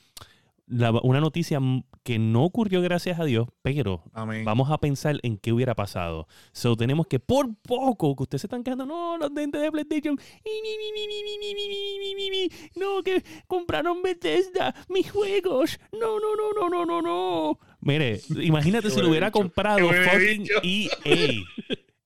una noticia que no ocurrió gracias a Dios, pero vamos a pensar en qué hubiera pasado. So, tenemos que por poco que ustedes se están quejando, no, los dentes de PlayStation, no, que compraron Bethesda, mis juegos, no, no, no, no, no, no, no. Mire, imagínate si lo hubiera comprado fucking EA.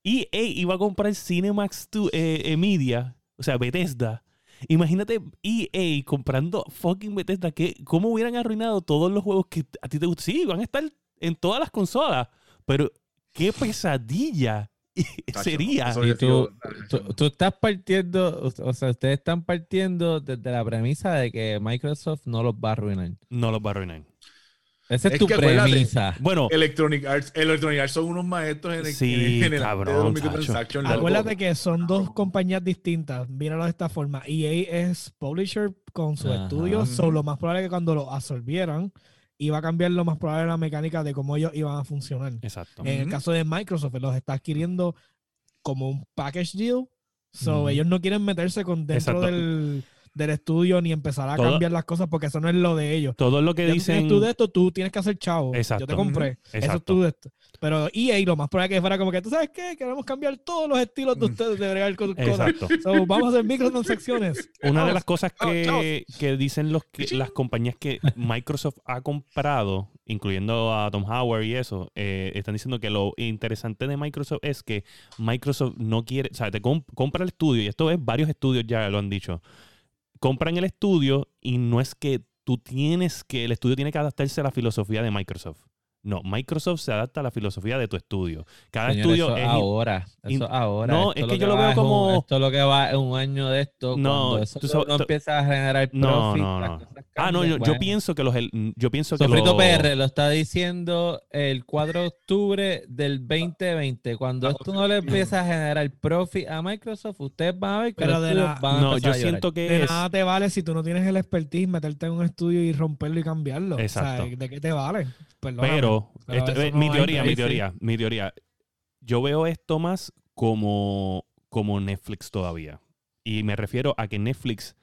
EA iba a comprar Cinemax eh, Media, o sea, Bethesda Imagínate EA comprando fucking Bethesda. Que, ¿Cómo hubieran arruinado todos los juegos que a ti te gustan? Sí, van a estar en todas las consolas, pero qué pesadilla [laughs] sería. Y tú estás partiendo, o sea, ustedes están partiendo desde la premisa de que Microsoft no los va a arruinar. No los va a arruinar. Esa es, Es tu que premisa. Bueno, Electronic Arts, Electronic Arts son unos maestros en el, Sí, en el cabrón, de los microtransactions, loco. Acuérdate que son dos compañías distintas. Míralo de esta forma. EA es publisher con su Ajá. estudio. So, lo más probable es que cuando lo absorbieran, iba a cambiar lo más probable la mecánica de cómo ellos iban a funcionar. exacto. En el caso de Microsoft, los está adquiriendo como un package deal. So, ellos no quieren meterse con dentro Exacto. del, del estudio ni empezar a Todo- cambiar las cosas porque eso no es lo de ellos. Todo lo que Ya dicen. tú de esto, tú tienes que hacer chavo. Exacto. Yo te compré. Eso es Exacto. tú de esto. Pero EA lo más probable es que fuera como que, ¿tú sabes qué? Queremos cambiar todos los estilos de ustedes de bregar con cosas. Exacto. So, vamos a hacer microtransacciones. [laughs] Una de las cosas que, que dicen los que, las compañías que Microsoft ha comprado, incluyendo a Tom Howard y eso, eh, están diciendo que lo interesante de Microsoft es que Microsoft no quiere, o sea, te comp- compra el estudio, y esto es varios estudios ya lo han dicho, compran el estudio y no es que tú tienes que, el estudio tiene que adaptarse a la filosofía de Microsoft. No, Microsoft se adapta a la filosofía de tu estudio. Cada Señor, estudio eso es... ahora. Eso ahora. No, Esto es que yo lo veo es un- como- esto lo que va es un año de esto. No, cuando eso tú sabes- no empieza a generar No, profit, no, no. cosas Ah, no, yo, yo pienso que los... el- Yo pienso que Sofrito los- PR lo está diciendo el 4 de octubre del 2020. Cuando Ah, esto no le empieza a generar profit a Microsoft, ustedes van a ver que Pero los de la- van a No, yo a siento que De es... nada te vale si tú no tienes el expertise meterte en un estudio y romperlo y cambiarlo. Exacto. O sea, ¿de qué te vale? Perdóname. Pero, Pero esto- eso eh, no mi teoría, mi teoría, mi teoría. Yo veo esto más como, como Netflix todavía. Y me refiero a que Netflix,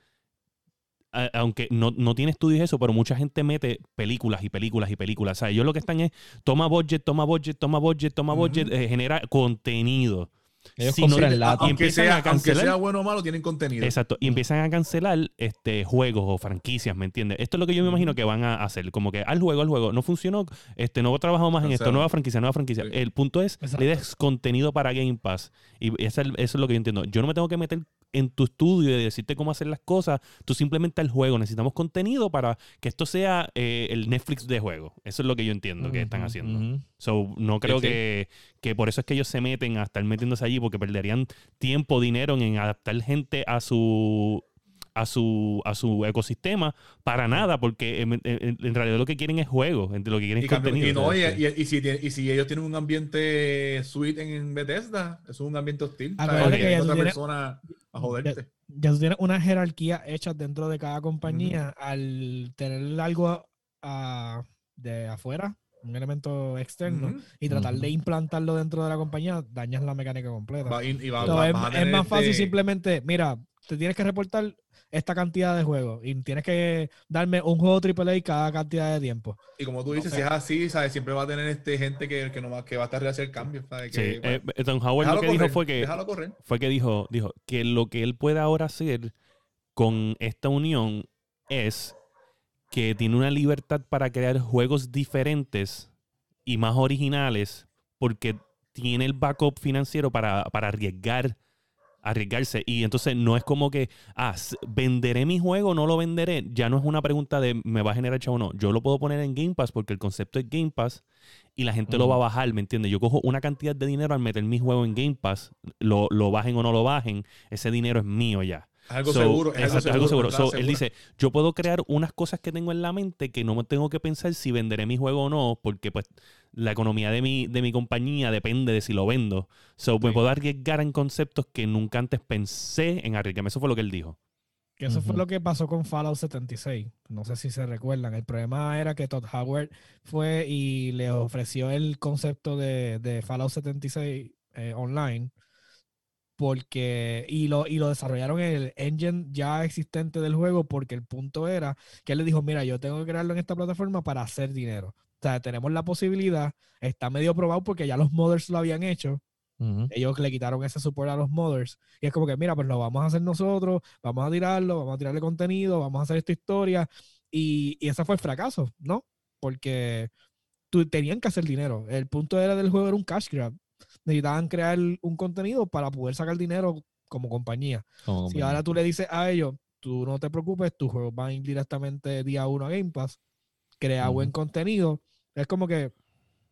a- aunque no, no tiene estudios eso, pero mucha gente mete películas y películas y películas. O sea, ellos lo que están es toma budget, toma budget, toma budget, toma budget, eh, genera contenido. Ellos Si no- compran y lata. aunque, empiezan sea, a aunque cancelar. sea bueno o malo, tienen contenido. Exacto. Y empiezan a cancelar este, juegos o franquicias, ¿me entiendes? Esto es lo que yo me imagino que van a hacer. Como que al juego, al juego. No funcionó, este, no trabajamos más en esto, nueva franquicia, nueva franquicia. Sí. El punto es, Exacto. le des contenido para Game Pass. Y es- eso es lo que yo entiendo. Yo no me tengo que meter en tu estudio y decirte cómo hacer las cosas. Tú simplemente al juego. Necesitamos contenido para que esto sea eh, el Netflix de juego. Eso es lo que yo entiendo que están haciendo. So, no creo sí. Que, que por eso es que ellos se meten a estar metiéndose allí porque perderían tiempo, dinero en adaptar gente a su a su a su ecosistema para nada porque en, en- en realidad lo que quieren es juego, lo que quieren Y, es cambio- contenido. y no, y, y- y si y si ellos tienen un ambiente suite en Bethesda, eso es un ambiente hostil. Acuérdate ¿sabes? que ya otra tienes- persona a joderte. Ya tú tienes una jerarquía hecha dentro de cada compañía al tener algo ah, de afuera, un elemento externo, Ujú. y tratar de Ujú. implantarlo dentro de la compañía, dañas la mecánica completa. Va- y- y va- So, va- es, es más fácil este- simplemente, mira, te tienes que reportar esta cantidad de juegos y tienes que darme un juego AAA cada cantidad de tiempo. Y como tú dices, si es así, ¿sabes? Siempre va a tener este gente que, que, no va, que va a estar hacer cambios. ¿sabes? Sí, Que, eh, bueno, Tom Howard lo que dijo fue que, fue que dijo, dijo que lo que él puede ahora hacer con esta unión es que tiene una libertad para crear juegos diferentes y más originales porque tiene el backup financiero para, para arriesgar arriesgarse. Y entonces no es como que ah venderé mi juego o no lo venderé ya no es una pregunta de me va a generar chavo o no yo lo puedo poner en Game Pass porque el concepto es Game Pass y la gente lo va a bajar ¿me entiendes? yo cojo una cantidad de dinero al meter mi juego en Game Pass lo, lo bajen o no lo bajen ese dinero es mío ya algo So, seguro. Es exacto, algo seguro. So, él dice, yo puedo crear unas cosas que tengo en la mente que no me tengo que pensar si venderé mi juego o no, porque pues la economía de mi, de mi compañía depende de si lo vendo. So, me Sí. puedo arriesgar en conceptos que nunca antes pensé en arriesgarme. Eso fue lo que él dijo. Que eso fue lo que pasó con Fallout 76. No sé si se recuerdan. El problema era que Todd Howard fue y le ofreció el concepto de, de Fallout 76 eh, online. Porque, y lo, y lo desarrollaron en el engine ya existente del juego, porque el punto era que él le dijo: Mira, yo tengo que crearlo en esta plataforma para hacer dinero. O sea, tenemos la posibilidad, está medio probado porque ya los modders lo habían hecho Ujú. ellos le quitaron ese support a los modders. Y es como que, mira, pues lo vamos a hacer nosotros, vamos a tirarlo, vamos a tirarle contenido, vamos a hacer esta historia. Y, y ese fue el fracaso, ¿no? Porque tú, tenían que hacer dinero. El punto era del juego era un cash grab. Necesitaban crear un contenido para poder sacar dinero como compañía. Como Si compañía. ahora tú le dices a ellos, tú no te preocupes, tus juegos van a ir directamente día uno a Game Pass, crea buen contenido, es como que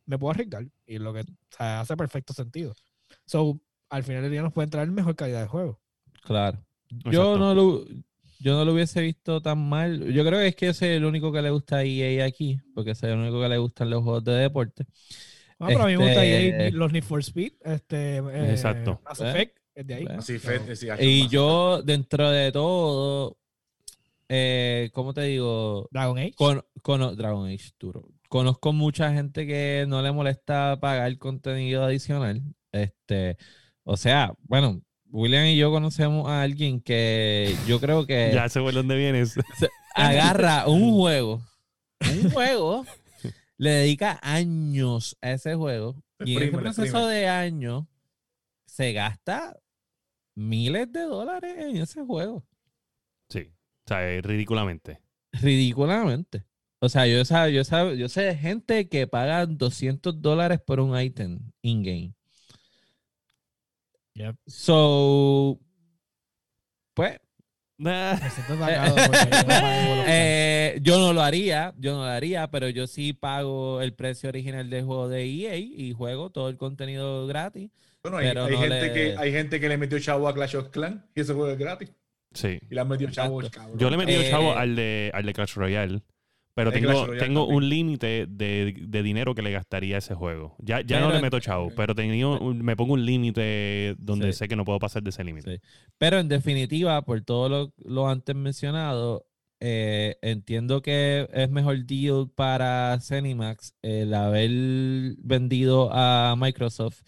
me puedo arriesgar. Y lo que o sea, hace perfecto sentido. So, al final del día nos pueden traer mejor calidad de juego. Claro. Yo no lo yo no lo hubiese visto tan mal. Yo creo que es que ese es el único que le gusta a EA aquí, porque ese es el único que le gustan los juegos de deporte. Ah, pero a mí me gusta Este- EA, los Need for Speed, este, eh, Exacto. Mass Eh, Effect, es de ahí. eh. Así, Fed, sí, Y yo, dentro de todo, eh, ¿cómo te digo? Dragon Age. Con, Dragon Age duro. Conozco mucha gente que no le molesta pagar contenido adicional. Este, o sea, bueno, William y yo conocemos a alguien que yo creo que Ya sé por dónde vienes. agarra un juego, un juego, le dedica años a ese juego y en ese proceso de años se gasta miles de dólares en ese juego. Sí. O sea, ridículamente. Ridículamente. O sea, yo, sab- yo, sab- yo sé de gente que paga 200 dólares por un ítem in-game. Yep. So, pues, Atacado [laughs] no eh, yo no lo haría, yo no lo haría, pero yo sí pago el precio original del juego de EA y juego todo el contenido gratis. Bueno, hay, pero hay no gente le- que, hay gente que le metió chavo a Clash of Clans y ese juego es gratis. sí. Y le han metido chavo, cabrón. Yo le he metido Eh, chavo al de, al de Clash Royale. Pero tengo, tengo un límite de, de dinero que le gastaría a ese juego. Ya, ya no Pero- le meto chavo, pero tenía un- me pongo un límite donde Sí. sé que no puedo pasar de ese límite. Sí. Pero en definitiva, por todo lo, lo antes mencionado, eh, entiendo que es mejor deal para Cenimax el haber vendido a Microsoft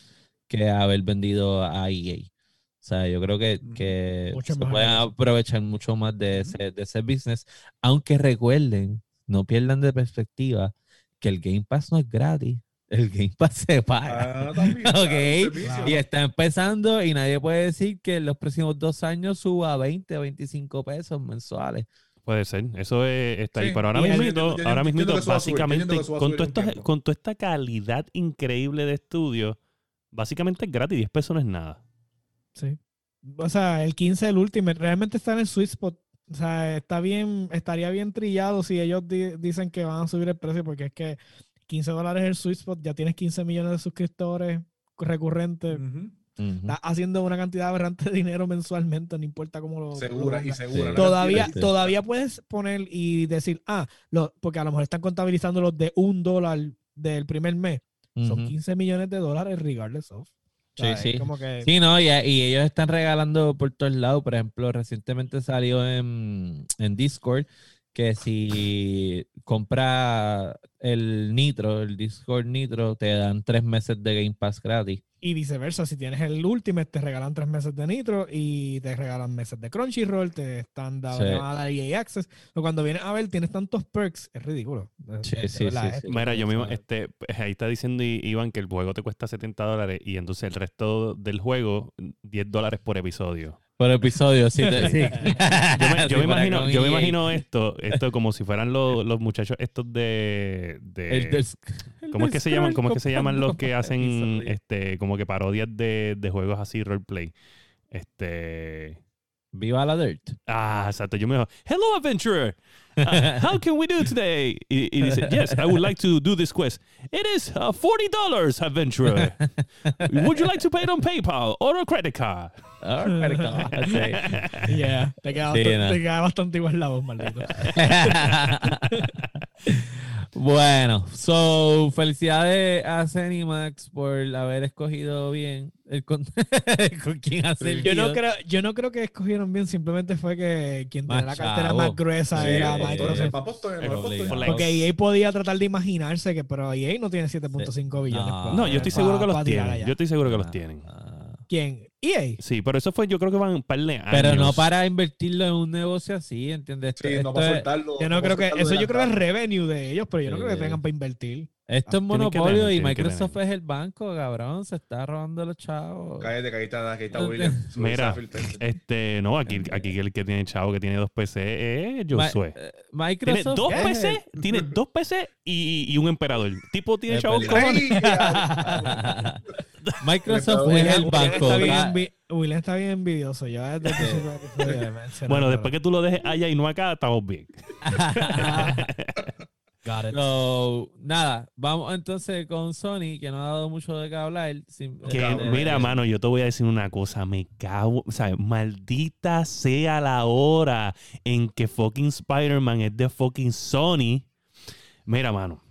que haber vendido a EA. O sea, yo creo que, Ujú. que se pueden aprovechar mucho más de, ese, de ese business. Aunque recuerden, no pierdan de perspectiva que el Game Pass no es gratis. El Game Pass [laughs] se paga. Ah, también, claro, Ok. un servicio. Y está empezando y nadie puede decir que en los próximos dos años suba a 20 o 25 pesos mensuales. Puede ser, eso es- está ahí. Sí, Pero ahora el- mismo, ahora mismo básicamente, con, toda esta, tiempo. con toda esta calidad increíble de estudio, básicamente es gratis, 10 pesos no es nada. Sí. O sea, el 15 del Ultimate realmente está en el sweet spot. O sea, está bien, estaría bien trillado si ellos di- dicen que van a subir el precio, porque es que 15 dólares es el sweet spot, ya tienes 15 millones de suscriptores recurrentes, estás haciendo una cantidad aberrante de dinero mensualmente, no importa cómo lo. Segura lo y segura. Sí. Todavía, Sí. todavía puedes poner y decir, ah, lo, porque a lo mejor están contabilizando los de un dólar del primer mes. Son Ujú. 15 millones de dólares regardless of. Sí, sí. Como que, Sí, no, y, y ellos están regalando por todos lados. Por ejemplo, recientemente salió en, en Discord que si compra el Nitro, el Discord Nitro, te dan tres meses de Game Pass gratis. Y viceversa, si tienes el Ultimate, te regalan tres meses de Nitro y te regalan meses de Crunchyroll, te están dando Sí. van a dar EA Access. Pero cuando vienes a ver, tienes tantos perks, es ridículo. De- Sí, de- de sí, verdad, sí, es- sí. Mira, yo mismo, este, ahí está diciendo Iván que el juego te cuesta 70 dólares y entonces el resto del juego 10 dólares por episodio. Por episodio, sí. te- [laughs] sí. [laughs] Yo me, yo Sí, me para imagino, yo me imagino esto, esto como si fueran los, los muchachos estos de, de- ¿cómo es que se llaman? ¿Cómo es que se llaman los que hacen este como que parodias de, de juegos así roleplay? Este Viva la Dirt. Ah, exacto. Yo me digo, hello adventurer. Uh, [laughs] how can we do today? Y, y dice, yes, I would like to do this quest. It is uh, $40, adventurer. would you like to pay it on PayPal or a credit card? Alright, [laughs] sí. Yeah, te queda, Sí, bastante, no. te queda bastante igual la voz, maldito. [laughs] bueno, so felicidades a Zenimax por haber escogido bien el con, [laughs] con quién hacer Yo no, creo, yo no creo que escogieron bien, simplemente fue que quien tenía la cartera más gruesa Sí, era Microsoft. Porque EA podía tratar de imaginarse que, pero EA no tiene 7.5 billones. No. No, yo estoy seguro que los tienen. Yo estoy seguro que los tienen. Ah. ¿Quién? EA. Sí, pero eso fue, yo creo que van un par de años. Pero no para invertirlo en un negocio así, ¿entiendes? Esto, Sí, no esto para es, soltarlo. Yo no para creo que, eso yo creo que es revenue de ellos, pero yo no creo que tengan para invertir. Esto es que monopolio tener, y Microsoft es el banco, cabrón. Se está robando los chavos. Cállate, que ahí está, que ahí está William. Mira. Este, no, aquí, aquí el que tiene chavo que tiene dos PC es Ma- Josué. eh, Tiene Microsoft dos es PC, tiene [laughs] dos PC y, y un emperador. Tipo tiene Es chavos cojones. [laughs] Microsoft es el banco. Ah, William está bien envidioso. Desde [laughs] Bueno, después que tú lo dejes allá y no acá, estamos bien. Got it. So, nada, vamos entonces con Sony, que no ha dado mucho de qué hablar. Sin- Que, eh, mira, eh, mano, yo te voy a decir una cosa. Me cago, o sea, maldita sea la hora en que fucking Spider-Man es de fucking Sony. Mira, mano.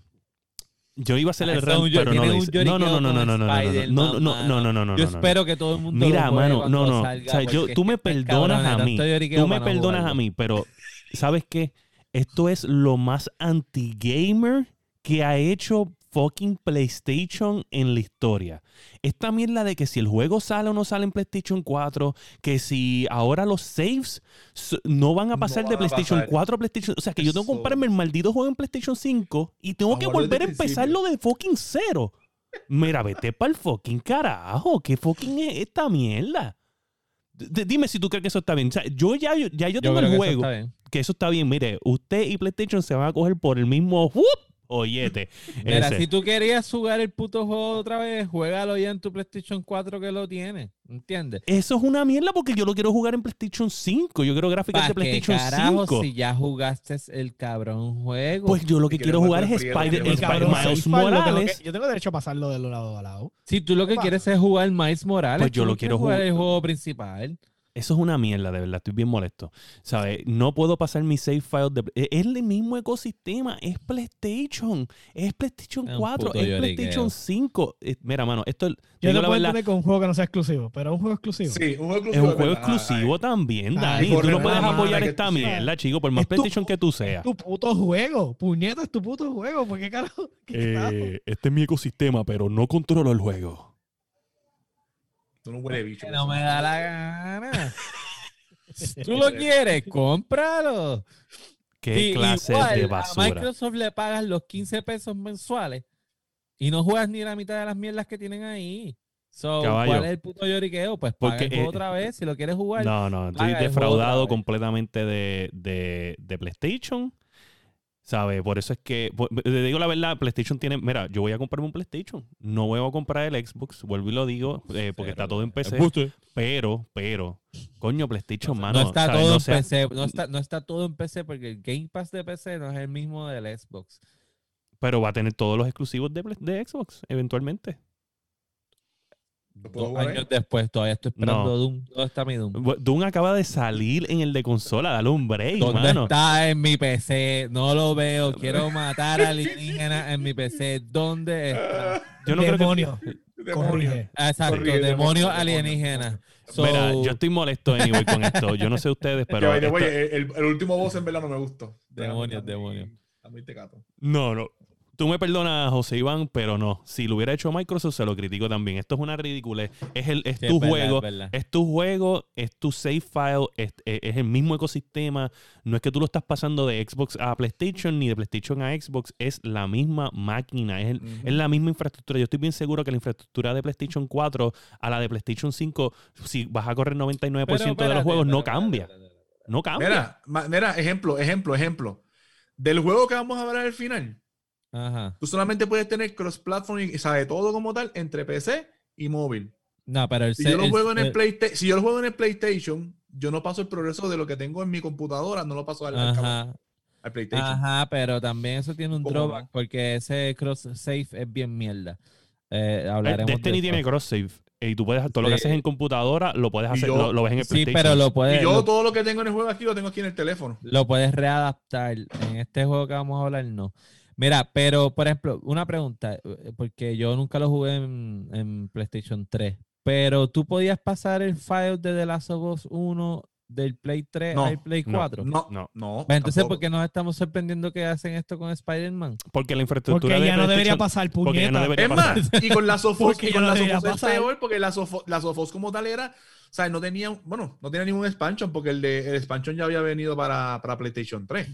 Yo iba a hacer el un- pero no lo hice. No, no, no, no, no, no, no, no, no, no, no, no, Yo espero que todo el mundo Mira, mano, no, no. O sea, yo, tú me perdonas a mí. Tú me perdonas a mí, pero ¿sabes qué? Esto es lo más anti-gamer que ha hecho fucking PlayStation en la historia. Esta mierda de que si el juego sale o no sale en PlayStation 4, que si ahora los saves no van a pasar de van PlayStation pasar. 4 a PlayStation... O sea, que yo tengo que comprarme el maldito juego en PlayStation 5 y tengo que volver a empezarlo de fucking cero. Mira, vete para el fucking carajo. ¿Qué fucking es esta mierda? D- dime si tú crees que eso está bien. O sea, yo ya, ya yo tengo el juego está bien. Que eso está bien. Mire, usted y PlayStation se van a coger por el mismo ¡whoop! oyete. [laughs] Mira, Ese. si tú querías jugar el puto juego otra vez, juégalo ya en tu PlayStation 4 que lo tiene. ¿Entiendes? Eso es una mierda porque yo lo quiero jugar en PlayStation 5. Yo quiero gráficas ¿Para de qué PlayStation carajo 5. si ya jugaste el cabrón juego? Pues yo lo que quiero jugar es Spider, Spider- cabrón, Miles tengo Morales. que- yo tengo derecho a pasarlo de lado a lado. si tú lo que quieres es jugar Miles Morales, Pues yo lo quiero jugar jugar. el juego principal. Eso es una mierda, de verdad. Estoy bien molesto. ¿Sabes? No puedo pasar mi save file. De... e, Es el mismo ecosistema. Es PlayStation. Es PlayStation Es un 4. puto Es. PlayStation 5. Eh, Mira, mano, esto Yo digo no la puedo verdad. con un juego que no sea exclusivo, pero un juego exclusivo. Sí, un juego exclusivo. Es un juego verdad. Exclusivo también, Ay, Dani. Tú no la puedes apoyar esta mierda, chico, por más Es tu- PlayStation que tú seas. Tu puto juego. Puñeta, es tu puto juego. ¿Por qué carajo? [laughs] ¿Qué carajo? Eh, este es mi ecosistema, pero no controlo el juego. Tú no huele bicho. No me da la gana. Si [laughs] tú lo quieres, cómpralo. ¿Qué Sí, clase igual, de A basura? Microsoft le pagas los 15 pesos mensuales y no juegas ni la mitad de las mierdas que tienen ahí. So, Caballo. ¿Cuál es el puto lloriqueo? Pues Porque, el juego eh, otra vez si lo quieres jugar. No, no, estoy defraudado completamente de, de, de PlayStation. ¿Sabes? Por eso es que, por- te digo la verdad, PlayStation tiene, mira, yo voy a comprarme un PlayStation. No voy a comprar el Xbox, vuelvo y lo digo, eh, porque está todo en PC. Pero, pero, coño, PlayStation, mano. no está ¿sabes? todo No en sea- PC. No está, no está todo en PC porque el Game Pass de PC no es el mismo del Xbox. Pero va a tener todos los exclusivos de, de Xbox, eventualmente. ¿Lo puedo Dos años después, todavía estoy esperando No. Doom. ¿Dónde está mi Doom? Doom acaba de salir en el de consola, dale un break, ¿Dónde mano. está en mi PC? No lo veo. Quiero [laughs] matar alienígenas en mi PC. ¿Dónde está? Yo no creo que Demonio. Corrige. Exacto, Corrige, demonio, alienígenas. So, Mira, yo estoy molesto anyway con esto. Yo no sé ustedes, pero. el, el último boss en verdad no me gustó. Demonios, demonios. Está muy tecato. No, no. Tú me perdonas, José Iván, pero no. Si lo hubiera hecho Microsoft, se lo critico también. Esto es una ridiculez. Es, el, es Sí, tu es verdad, juego. es tu juego, es tu save file, es, es- es el mismo ecosistema. No es que tú lo estás pasando de Xbox a PlayStation ni de PlayStation a Xbox. Es la misma máquina, es, el- es la misma infraestructura. Yo estoy bien seguro que la infraestructura de PlayStation 4 a la de PlayStation 5, si vas a correr 99% Pero de los juegos, no pero cambia. No cambia. Mira, mira, ejemplo, ejemplo, ejemplo. Del juego que vamos a ver al final, Ajá. tú solamente puedes tener cross-platform y sabe todo como tal entre PC y móvil. No, pero el Si yo lo el- juego en el el- Playsta- si yo lo juego en el PlayStation, yo no paso el progreso de lo que tengo en mi computadora, no lo paso al, PlayStation. Ajá, pero también eso tiene un ¿Cómo drawback no? porque ese cross save es bien mierda. Eh, El hablaremos Destiny de tiene eso. cross save. Y tú puedes, todo lo que haces en computadora lo puedes Y hacer, yo- lo, lo ves en el Sí, PlayStation. pero lo y puedes, yo lo, todo lo que tengo en el juego aquí lo tengo aquí en el teléfono. lo puedes readaptar. En este juego que vamos a hablar, no. Mira, pero por ejemplo, una pregunta, eh, porque yo nunca lo jugué en, en PlayStation 3, pero tú podías pasar el file de The Last of Us 1 del Play 3 No, al Play no, 4. No, No. no. Pues entonces, tampoco. ¿por qué nos estamos sorprendiendo que hacen esto con Spider-Man? Porque la Porque infraestructura de ya no debería pasar, porque ya no puñeta. debería Es pasar. más, y con la Sofos, [laughs] Porque y con no la Sofos es peor porque la Sofos, la Sofos como tal era, o sea, no tenía, bueno, no tenía ningún expansion porque el de el expansion ya había venido para, para PlayStation 3.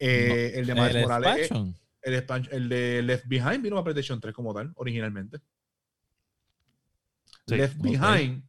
Eh, el de Miles Morales, eh, expansion. El, expansion- el de Left Behind vino para PlayStation 3 como tal, originalmente. Sí, Left ok. Behind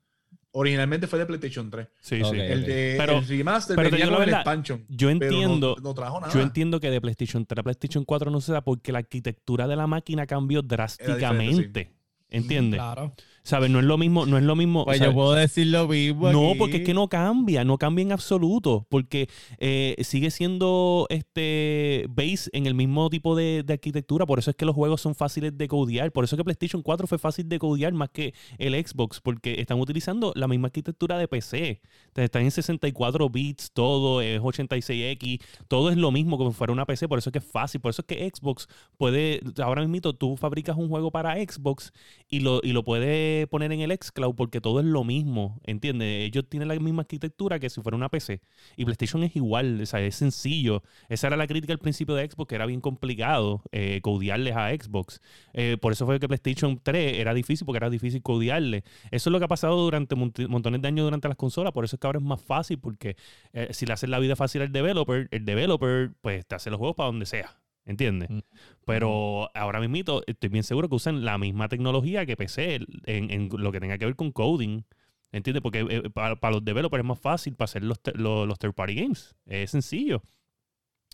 originalmente fue de PlayStation 3. Sí, Ok. sí. El de Pero- el remaster pero venía con el verdad, expansion. Yo pero no- entiendo, no, trajo nada. yo entiendo que de PlayStation 3 a PlayStation 4 no se da porque la arquitectura de la máquina cambió drásticamente. ¿Entiendes? Claro. ¿Sabes? No es lo mismo, no es lo mismo. Pues ¿sabes? yo puedo decir lo mismo. No, aquí. porque es que no cambia, no cambia en absoluto, porque eh, sigue siendo este base en el mismo tipo de, de arquitectura, por eso es que los juegos son fáciles de codear, por eso es que PlayStation 4 fue fácil de codear más que el Xbox, porque están utilizando la misma arquitectura de PC, Entonces, están en 64 bits, todo es 86X, todo es lo mismo como si fuera una PC, por eso es que es fácil, por eso es que Xbox puede, ahora mismo tú fabricas un juego para Xbox y lo, y lo puedes poner en el xCloud porque todo es lo mismo, ¿entiendes? Ellos tienen la misma arquitectura que si fuera una PC. Y PlayStation es igual, o sea, es sencillo. Esa era la crítica al principio de Xbox, que era bien complicado eh, codearles a Xbox. Eh, por eso fue que PlayStation 3 era difícil, porque era difícil codearle. Eso es lo que ha pasado durante mont- montones de años durante las consolas, por eso es que ahora es más fácil, porque eh, si le haces la vida fácil al developer, el developer pues te hace los juegos para donde sea. ¿Entiendes? Mm. Pero ahora mismo estoy bien seguro que usan la misma tecnología que PC en, en lo que tenga que ver con coding. ¿Entiendes? Porque eh, para, para los developers es más fácil para hacer los, los, los third party games. Es sencillo.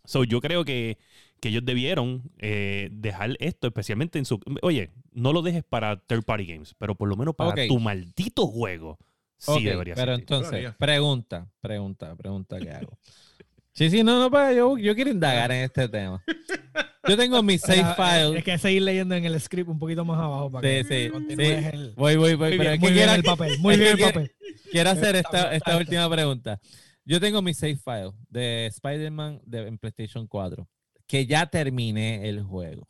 So, yo creo que, que ellos debieron eh, dejar esto, especialmente en su. Oye, no lo dejes para third party games, pero por lo menos para tu maldito juego. Sí debería pero ser. entonces, Debería. pregunta, pregunta, pregunta que hago. Sí, sí, no, no, pero yo, yo quiero indagar en este tema. Yo tengo mi save Era- file. Es que seguir leyendo en el script un poquito más abajo para Sí, que sí, continúes sí. el- Voy, voy, voy. Muy Pero bien, es muy bien el papel, muy bien el papel. quiero hacer bien, esta, esta está bien. última pregunta. Yo tengo mi save file de Spider-Man de, en PlayStation 4, que ya terminé el juego.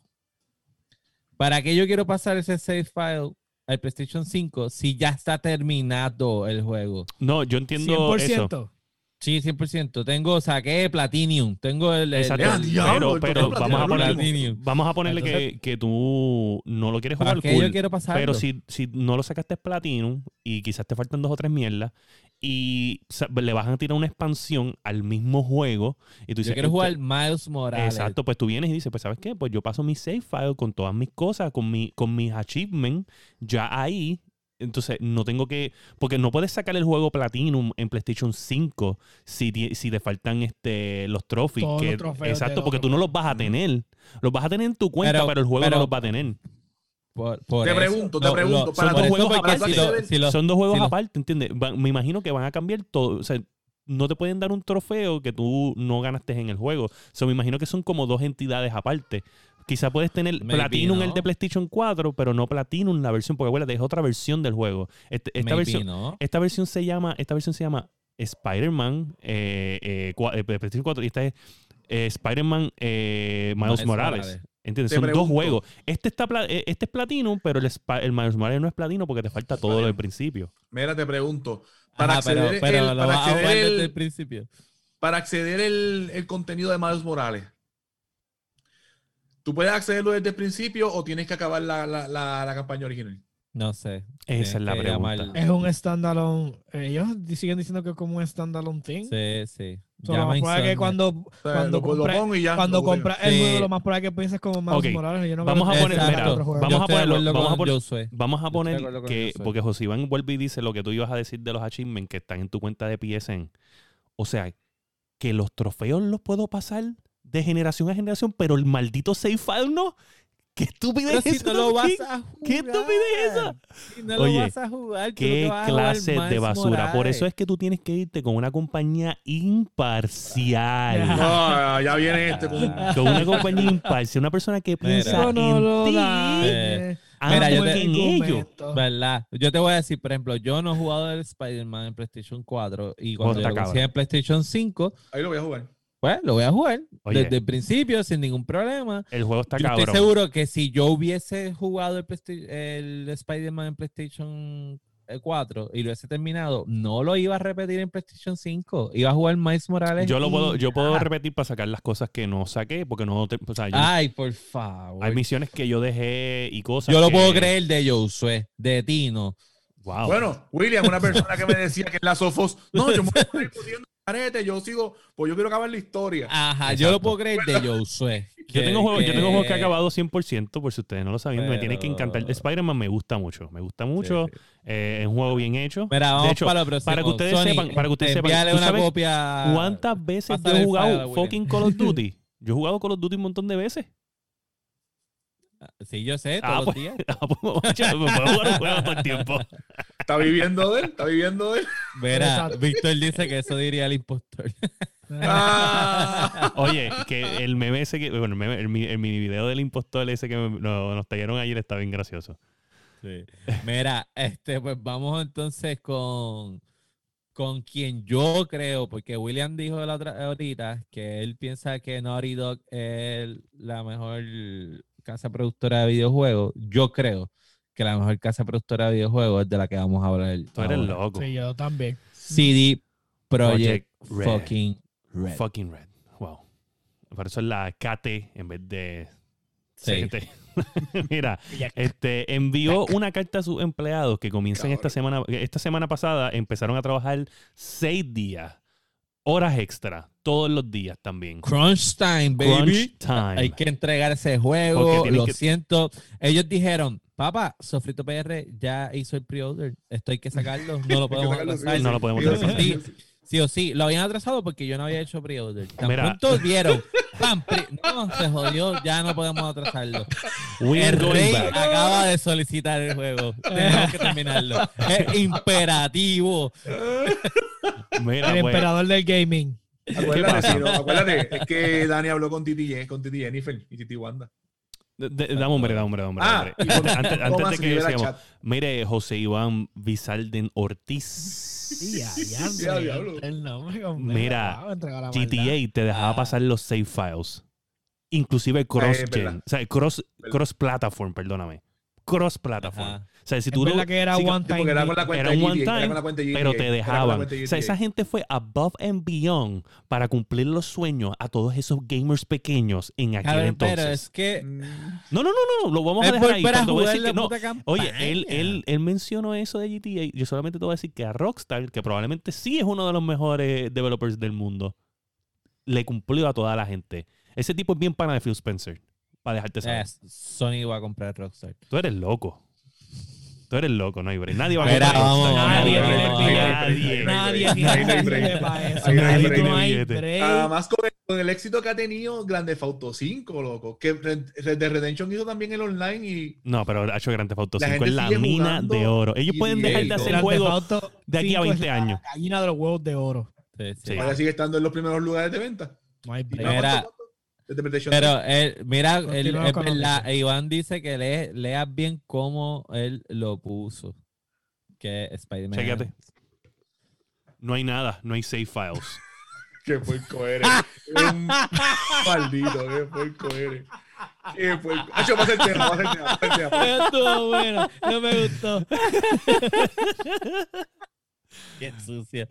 ¿Para qué yo quiero pasar ese save file al PlayStation 5 si ya está terminado el juego? No, yo entiendo eso. 100%. Sí, 100%. Tengo, saqué Platinum. Tengo el... el- Exacto. ¡Ya, el- diablo! pero pero vamos, a ponerle, vamos a ponerle Entonces- que, que tú no lo quieres ¿Para jugar cool, yo quiero pasarlo? pero si, si no lo sacaste Platinum y quizás te faltan dos o tres mierdas y le vas a tirar una expansión al mismo juego y tú dices yo quiero "Esto- jugar Miles Morales. Exacto, pues tú vienes y dices, pues ¿sabes qué? Pues yo paso mi save file con todas mis cosas, con, mi, con mis achievements ya ahí. Entonces, no tengo que. Porque no puedes sacar el juego Platinum en PlayStation 5 si, si te faltan este, los trophies. Todos que- los trofeos exacto, porque tú no los vas a tener. Los vas a tener en tu cuenta, Pero- pero, el juego pero- no los va a tener. Por- por Te eso. pregunto, te Lo- pregunto, lo- para por dos juegos aparte si lo- de- si lo- Son dos juegos si aparte, ¿entiendes? Me imagino que van a cambiar todo. O sea, no te pueden dar un trofeo que tú no ganaste en el juego. O sea, me imagino que son como dos entidades aparte. Quizá puedes tener Maybe Platinum no. el de PlayStation 4, pero no Platinum la versión, porque acuérdate, es otra versión del juego. Este- esta, Maybe versión, no. esta versión se llama, esta versión se llama Spider-Man eh, eh, eh, PlayStation 4 y esta es eh, Spider-Man eh, Miles, Morales. Morales. ¿Entiendes? Te Son pregunto. dos juegos. Este está este es Platinum, pero el, el Miles Morales no es Platino porque te falta todo Platinum. del principio. Mira, te pregunto. Para Ajá, acceder, pero el, lo para vas a acceder, jugar el- desde el principio. para acceder el, el contenido de Miles Morales, ¿Tú puedes accederlo desde el principio o tienes que acabar la, la, la, la campaña original? No sé. Esa es la pregunta. llamar- Es un standalone. Ellos siguen diciendo que es como un standalone thing. Sí, sí. So, lo más probable es que cuando, O sea, cuando lo, lo compras pongo y ya. cuando compras el Sí. juego, lo más probable es que pienses como Miles Morales. Yo no vamos a poner- mira, vamos a ponerlo- vamos a poner-. Vamos a poner que, porque José Iván vuelve y dice lo que tú ibas a decir de los achievements que están en tu cuenta de PSN. O sea, que los trofeos los puedo pasar de generación a generación, pero el maldito save file no. ¿Qué estupidez si es no lo vas a jugar. ¿Qué estupidez esa? Si no Oye, lo vas a jugar, ¿Qué vas a jugar clase de basura? Por eso es que tú tienes que irte con una compañía imparcial. No, ya viene este con con una compañía imparcial. Una persona que piensa no en ti. Eh, Mira, yo te- en ellos. ¿Verdad? Yo te voy a decir, por ejemplo, yo no he jugado el Spider-Man en PlayStation 4 y cuando yo lo en PlayStation 5, Ahí lo voy a jugar. Pues lo voy a jugar Oye. desde el principio sin ningún problema. El juego está Yo cabrón. estoy seguro que si yo hubiese jugado el, el Spider-Man en PlayStation eh, 4 y lo hubiese terminado, no lo iba a repetir en PlayStation 5. Iba a jugar Miles Morales. Yo lo y puedo, yo puedo repetir para sacar las cosas que no saqué, porque no te- o sea, yo- Ay, por favor. hay misiones que yo dejé y cosas. Yo lo que- puedo creer de Josué, de Tino. Wow. Bueno, William, una persona que me decía que en la Sofos, no, yo me voy a carete, yo sigo, pues yo quiero acabar la historia. Ajá, yo lo puedo creer de Josué. [laughs] yo tengo juegos, yo tengo juegos que he acabado 100%, por si ustedes no lo sabían. Me tiene que encantar. Spider-Man me gusta mucho. Me gusta mucho. Sí, sí. eh, es un juego bien hecho. Mira, vamos de hecho, para lo próximo. para que ustedes Sony, sepan, para que ustedes sepan, envíale ¿tú una sabes copia. ¿cuántas veces yo he jugado fucking Call of Duty? [laughs] Yo he jugado Call of Duty un montón de veces. Sí, yo sé, Ah, todos pues. los días. [laughs] Ah, pues, macho, me puedo jugar un juego todo el tiempo. Está viviendo de él, está viviendo de él. Mira. Víctor dice que eso diría el impostor. Ah. Oye, que el meme ese que, bueno, el, meme- el, mi- el mini video del impostor ese que me- no- nos tallaron ayer está bien gracioso. Sí. Mira, este, pues vamos entonces con, con quien yo creo, porque William dijo la otra, ahorita que él piensa que Naughty Dog es la mejor casa productora de videojuegos. Yo creo que la mejor casa productora de videojuegos es de la que vamos a hablar. Tú eres ahora. loco. Sí, yo también. CD Projekt Project Red. fucking Red. Fucking red. Wow. Por eso es la KT en vez de Sí. CT. [laughs] Mira, este envió una carta a sus empleados que comienzan esta semana. Esta semana pasada empezaron a trabajar seis días, horas extra, todos los días también. Crunch time, baby. Crunch time. Hay que entregar ese juego. Lo que- siento. Ellos dijeron, papá, Sofrito PR ya hizo el pre-order. Esto hay que sacarlo. No lo [laughs] podemos atrasar. sí, No lo podemos atrasar. sí, o sí. Lo habían atrasado porque yo no había hecho pre-order. Pronto vieron. pam, pre- no, se jodió. Ya no podemos atrasarlo. We El rey back. acaba de solicitar el juego. Tenemos que terminarlo. Es imperativo. Mira, El pues, emperador del gaming. Acuérdate, no, acuérdate, es que Dani habló con Titi, con Titi Jennifer y Titi Wanda. dame hombre, dame hombre, dame hombre. Ah, hombre. [laughs] Antes, de que sigamos, chat. mire, José Iván Vizalden Ortiz. Ya, ya, Ya, diablo. el nombre completo. Mira, GTA te dejaba Ah. pasar los save files. Inclusive cross es verdad. gen. O sea, cross, Verdad. cross platform, perdóname. Cross platform. Ajá. O sea, si tú no- verdad que era one time. era con la cuenta Era de un one era time, con la cuenta de pero te dejaban. O sea, esa gente fue above and beyond para cumplir los sueños a todos esos gamers pequeños en aquel Cabrón, entonces. pero es que Mm, No, no, no, no, lo vamos a dejar ahí. voy a decir la que no. Oye, él, él, él mencionó eso de GTA. Yo solamente te voy a decir que a Rockstar, que probablemente sí es uno de los mejores developers del mundo, le cumplió a toda la gente. Ese tipo es bien pana de Phil Spencer. Para dejarte saber. Eh, Sony va a comprar Rockstar. Tú eres loco. Tú eres loco, no hay break. Nadie va a comprar vamos, Rockstar. Nadie tiene. Nadie. Tiene break. billete para eso. Ahí no hay Nadie break. Además, con el, éxito que ha tenido Grande Auto 5, loco, que Red Dead Redemption hizo también el online y No, pero ha hecho Grand Theft Auto La 5 gente es la mina de oro. Ellos pueden dejar de hacer juegos de aquí a 5 es 20 la años. Gallina de los huevos de oro. Sí, sí. Sí. todavía sigue estando en los primeros lugares de venta. No hay break. Pero él, mira, él, es verdad, Iván dice que lee, leas bien cómo él lo puso. Que Spider-Man. Chécate. No hay nada, no hay save files. [laughs] Qué puerco eres. Un maldito, qué puerco eres. Qué puerco. Hacho, pasa el tema, pasa el tema, pasa el tema. Estuvo bueno. No me gustó. [laughs] [laughs] Qué sucio.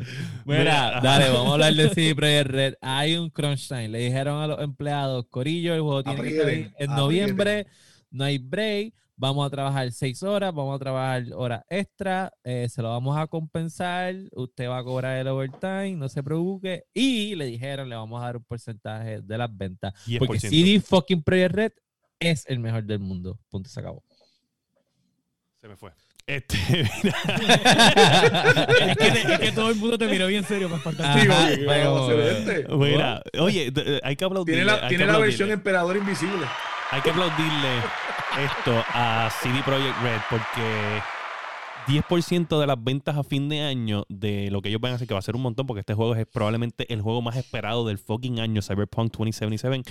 Mira, dale, vamos a hablar de [laughs] CD Projekt Red. Hay un crunch time. Le dijeron a los empleados, Corillo, el juego tiene que salir en noviembre. No hay break. Vamos a trabajar seis horas, vamos a trabajar horas extra, eh, se lo vamos a compensar, usted va a cobrar el overtime, no se preocupe. Y le dijeron, le vamos a dar un porcentaje de las ventas. Porque 10%. CD fucking Projekt Red es el mejor del mundo. Punto, se acabó. Se me fue. Este, [laughs] mira, es, que te- es que todo el mundo te miró bien serio para faltar. Ajá, Digo, ¿qué fue vamos a como- hacer este? mira, oye, eh, hay que aplaudirle. Tiene la, tiene la versión emperador invisible. Hay que aplaudirle esto a CD Projekt Red porque 10% de las ventas a fin de año de lo que ellos van a hacer, que va a ser un montón, porque este juego es probablemente el juego más esperado del fucking año, Cyberpunk 2077.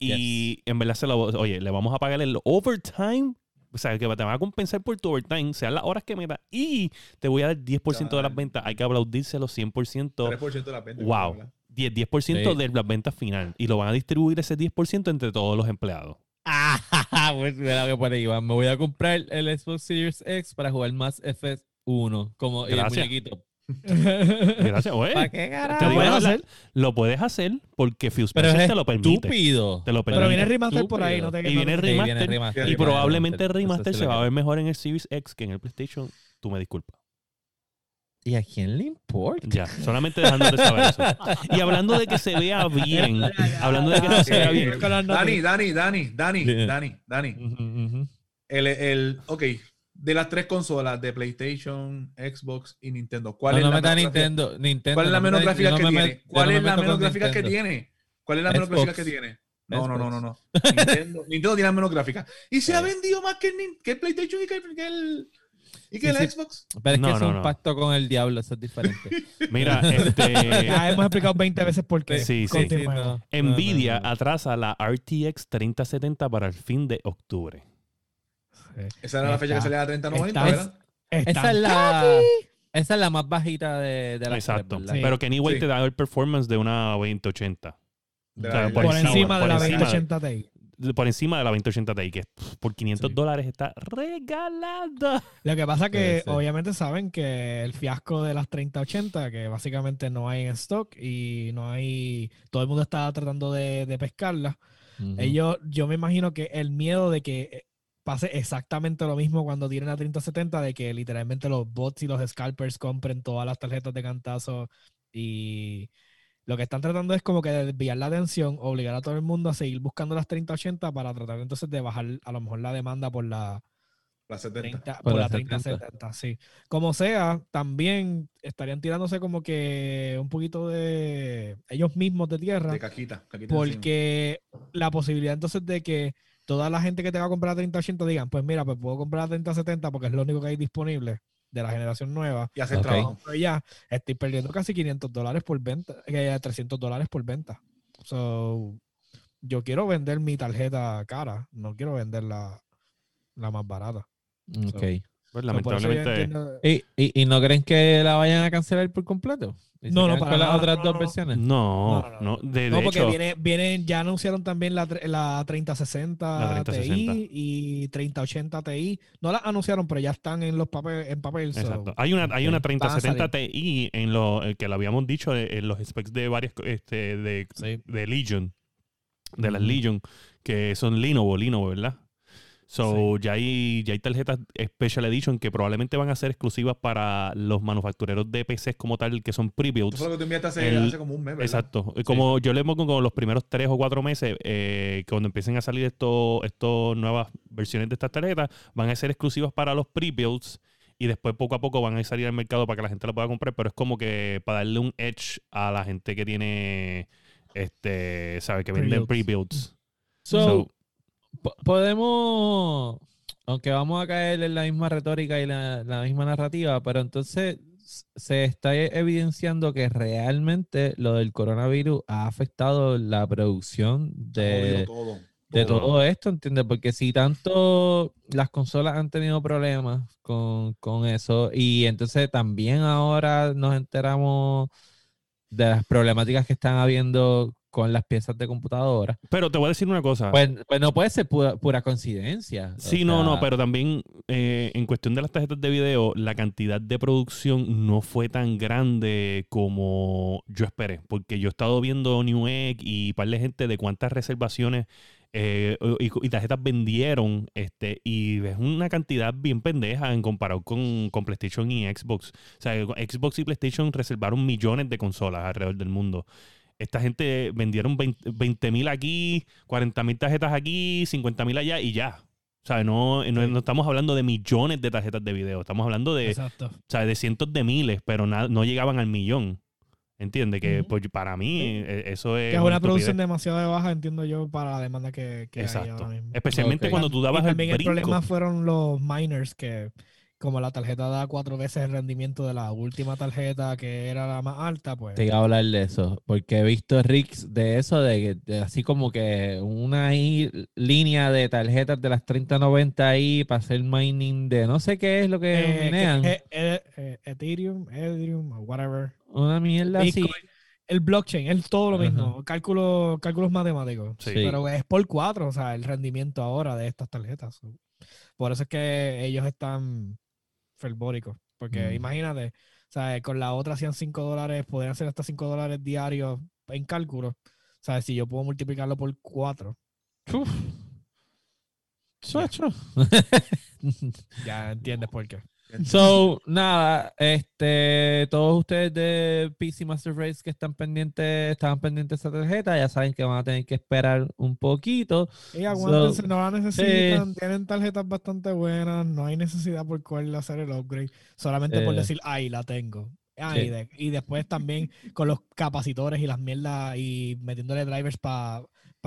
Y en verdad se lo, oye, le vamos a pagar el overtime. O sea, que te van a compensar por tu overtime, sean las horas que metas, y te voy a dar 10% de las ventas. Hay que aplaudírselo 100%. 3% de la venta. Wow. ¿verdad? 10%, 10% Sí. de las ventas final. Y lo van a distribuir ese 10% entre todos los empleados. Ah, [laughs] pues mira que por ahí va. Me voy a comprar el Xbox Series X para jugar más FS1. Como y el Gracias. muñequito. Gracias, güey. ¿Para qué Te carajo? digo puedes hacer? Lo puedes hacer porque Fuse Pero es te lo permite. estúpido. Te lo Pero permite. viene remaster por ahí, no te Y viene Sí, remaster, viene remaster. y probablemente el remaster se lo va a ver mejor en el Series X que en el PlayStation. Tú me disculpas. ¿Y a quién le importa? Ya, solamente dejándote saber eso. Y hablando de que se vea bien, [laughs] hablando de que no se vea bien. Dani. Dani, Dani, Dani. Dani, Dani. El, el, ok, de las tres consolas de PlayStation, Xbox y Nintendo, ¿cuál No, es no la menos gráfica- Nintendo, Nintendo. ¿Cuál es la no me menos gráfica que tiene? ¿Cuál es la menos gráfica que tiene? ¿Cuál es la menos gráfica que tiene? No, no, no, no, no. [laughs] Nintendo, Nintendo tiene la menos gráfica. Y se ha vendido más que el, que el PlayStation y que el, que el, y que Sí, el sí. Xbox. Pero es No, que es no, un no. pacto con el diablo, eso es diferente. [laughs] Mira, [laughs] este. Ya hemos explicado 20 veces por qué. Sí, sí. Nvidia atrasa la RTX 3070 para el fin de octubre. Esa era la fecha que salía a 30.90, está- ¿verdad? Esa es la, esa es la más bajita de, de las Exacto. tres, ¿verdad? Pero que igual Sí. te da el performance de una 2080. De O sea, la- por por encima, de la encima. 2080 Ti. Por encima de la 2080 Ti, que por 500 Sí. dólares está regalada. Lo que pasa que obviamente saben que el fiasco de las 3080, que básicamente no hay en stock y no hay, todo el mundo está tratando de, de pescarla. Ujú. Ellos, yo me imagino que el miedo de que pase exactamente lo mismo cuando tienen la 3070, de que literalmente los bots y los scalpers compren todas las tarjetas de cantazo y lo que están tratando es como que desviar la atención, obligar a todo el mundo a seguir buscando las 3080 para tratar entonces de bajar a lo mejor la demanda por la, La 70. 30, Por por, la la 3070, sí. Como sea, también estarían tirándose como que un poquito de ellos mismos de tierra, De caquita encima. porque la posibilidad entonces de que toda la gente que te va a comprar la 3080 digan, pues mira, pues puedo comprar la 3070 porque es lo único que hay disponible de la generación nueva. Y hacer Ok. trabajo. Pero ya estoy perdiendo casi 500 dólares por venta, eh, 300 dólares por venta. So, yo quiero vender mi tarjeta cara, no quiero vender la, la más barata. Ok. Pues So, lamentablemente. entiendo- ¿Y, y, y no creen que la vayan a cancelar por completo? ¿Y se No, no, para las otras no, dos no. versiones? No, No. De, No, de porque hecho, viene, vienen, ya anunciaron también la, la 3060, La 3060. Ti y 3080 Ti. No la anunciaron, pero ya están en los papel, en papel. so- Exacto. Hay una, hay una Van a 3070 Ti en lo eh, que lo habíamos dicho eh, en los specs de varias este, de, Sí. de Legion, de las. Legion, que son Lenovo, Lenovo, ¿verdad? So, ya, hay, ya hay tarjetas Special Edition que probablemente van a ser exclusivas para los manufactureros de PCs como tal, que son Eso pre-builds. fue lo que tú enviaste hace, El- hace como un mes, ¿verdad? Exacto. Como yo le pongo como los primeros tres o cuatro meses, eh, que cuando empiecen a salir estos estos nuevas versiones de estas tarjetas, van a ser exclusivas para los pre-builds y después poco a poco van a salir al mercado para que la gente la pueda comprar, pero es como que para darle un edge a la gente que tiene, este, sabe, que venden Pre-builds. So, podemos, aunque vamos a caer en la misma retórica y la, la misma narrativa, pero entonces se está e- evidenciando que realmente lo del coronavirus ha afectado la producción de, todo. de todo. todo esto, ¿entiendes? Porque si tanto las consolas han tenido problemas con, con eso y entonces también ahora nos enteramos de las problemáticas que están habiendo con las piezas de computadora. Pero te voy a decir una cosa. Pues, pues no puede ser pura, pura coincidencia. Sí, no, no, sea, pero también eh, en cuestión de las tarjetas de video, la cantidad de producción no fue tan grande como yo esperé, porque yo he estado viendo Newegg y un par de gente de cuántas reservaciones eh, y, y tarjetas vendieron, este, y es una cantidad bien pendeja en comparado con, con PlayStation y Xbox. O sea, Xbox y PlayStation reservaron millones de consolas alrededor del mundo. Esta gente vendieron 20 mil aquí, 40 mil tarjetas aquí, 50 mil allá y ya. O sea, no, no, Sí. no estamos hablando de millones de tarjetas de video, estamos hablando de, o sea, de cientos de miles, pero na- no llegaban al millón. ¿Entiendes? Que pues, para mí eh, eso es... Que es una producción demasiado de baja, entiendo yo, para la demanda que, que hay Exacto. ahora mismo. Especialmente cuando tú Y dabas el también el, problema fueron los miners que como la tarjeta da cuatro veces el rendimiento de la última tarjeta que era la más alta, pues Te iba a hablar de eso, porque he visto rigs de eso, de, que- de así como que una ahí línea de tarjetas de las 3090 ahí para hacer mining de no sé qué es lo que eh, minean. eh, eh, Ethereum, Ethereum, o whatever. Una mierda así. El blockchain es todo lo mismo, cálculo, cálculos matemáticos. Sí. Pero es por cuatro, o sea, el rendimiento ahora de estas tarjetas. Por eso es que ellos están fervóricos. Porque Mm. imagínate, sea, con la otra hacían 5 dólares, podrían hacer hasta 5 dólares diarios en cálculo. Sea, si yo puedo multiplicarlo por 4, Uf. Chacho. [laughs] ya entiendes por qué. So, nada, este, todos ustedes de PC Master Race que están pendientes, estaban pendientes de esa tarjeta, ya saben que van a tener que esperar un poquito. Y aguántense, So, no la necesitan, tienen tarjetas bastante buenas, no hay necesidad por cuál hacer el upgrade, solamente por Sí. decir, ay, la tengo. Ah, Sí. y, de- y después también con los capacitores y las mierdas y metiéndole drivers para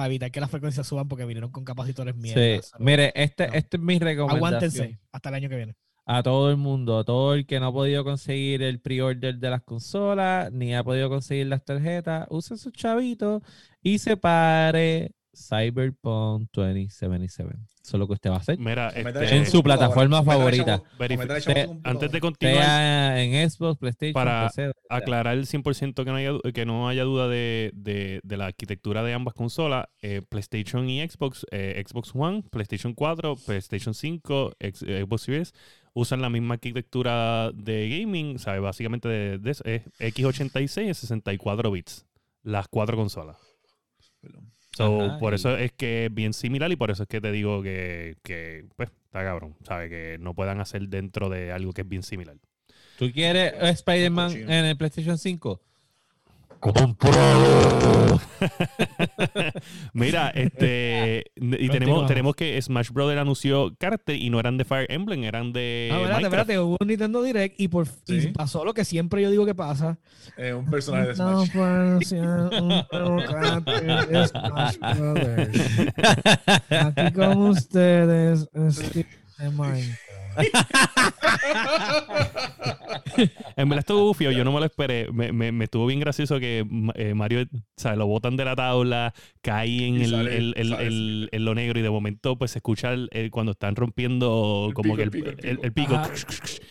evitar que las frecuencias suban porque vinieron con capacitores Sí, mierdas. mire, este, No. este es mi recomendación. Aguántense hasta el año que viene. A todo el mundo, a todo el que no ha podido conseguir el pre-order de las consolas, ni ha podido conseguir las tarjetas, use sus chavitos y separe Cyberpunk 2077. Eso es lo que usted va a hacer. Mira, este, el En su plataforma el favorita. el antes de continuar, Sea en Xbox, PlayStation, Para PC, aclarar 100% que no haya, que no haya duda de, de- de la arquitectura de ambas consolas, eh, PlayStation y Xbox, eh, Xbox One, PlayStation 4, PlayStation 5, X- eh, Xbox Series, usan la misma arquitectura de gaming, ¿sabes? Básicamente de, de eso, es x86 y 64 bits, las cuatro consolas. Perdón. So, Ajá, por y- eso es que es bien similar y por eso es que te digo que, que pues, está cabrón, ¿sabes? Que no puedan hacer dentro de algo que es bien similar. ¿Tú quieres Spider-Man en el PlayStation 5? [laughs] Mira, este y tenemos, tenemos que Smash Brothers anunció cartas y no eran de Fire Emblem, eran de Ah, espérate, Minecraft. espérate, hubo un Nintendo Direct y, por, y Sí. pasó lo que siempre yo digo que pasa. Eh, un personaje de No Smash. parecía un aguacate de [laughs] Smash Brothers. Aquí con ustedes, Steve de Minecraft. [laughs] En verdad estuvo bufio, yo no me lo esperé. Me, me- me estuvo bien gracioso que eh, Mario, ¿sabes? Lo botan de la tabla, cae en, el, sale- el- el- sale el- en lo negro y de momento pues se escucha el- el- cuando están rompiendo El como pico, que el, el pico,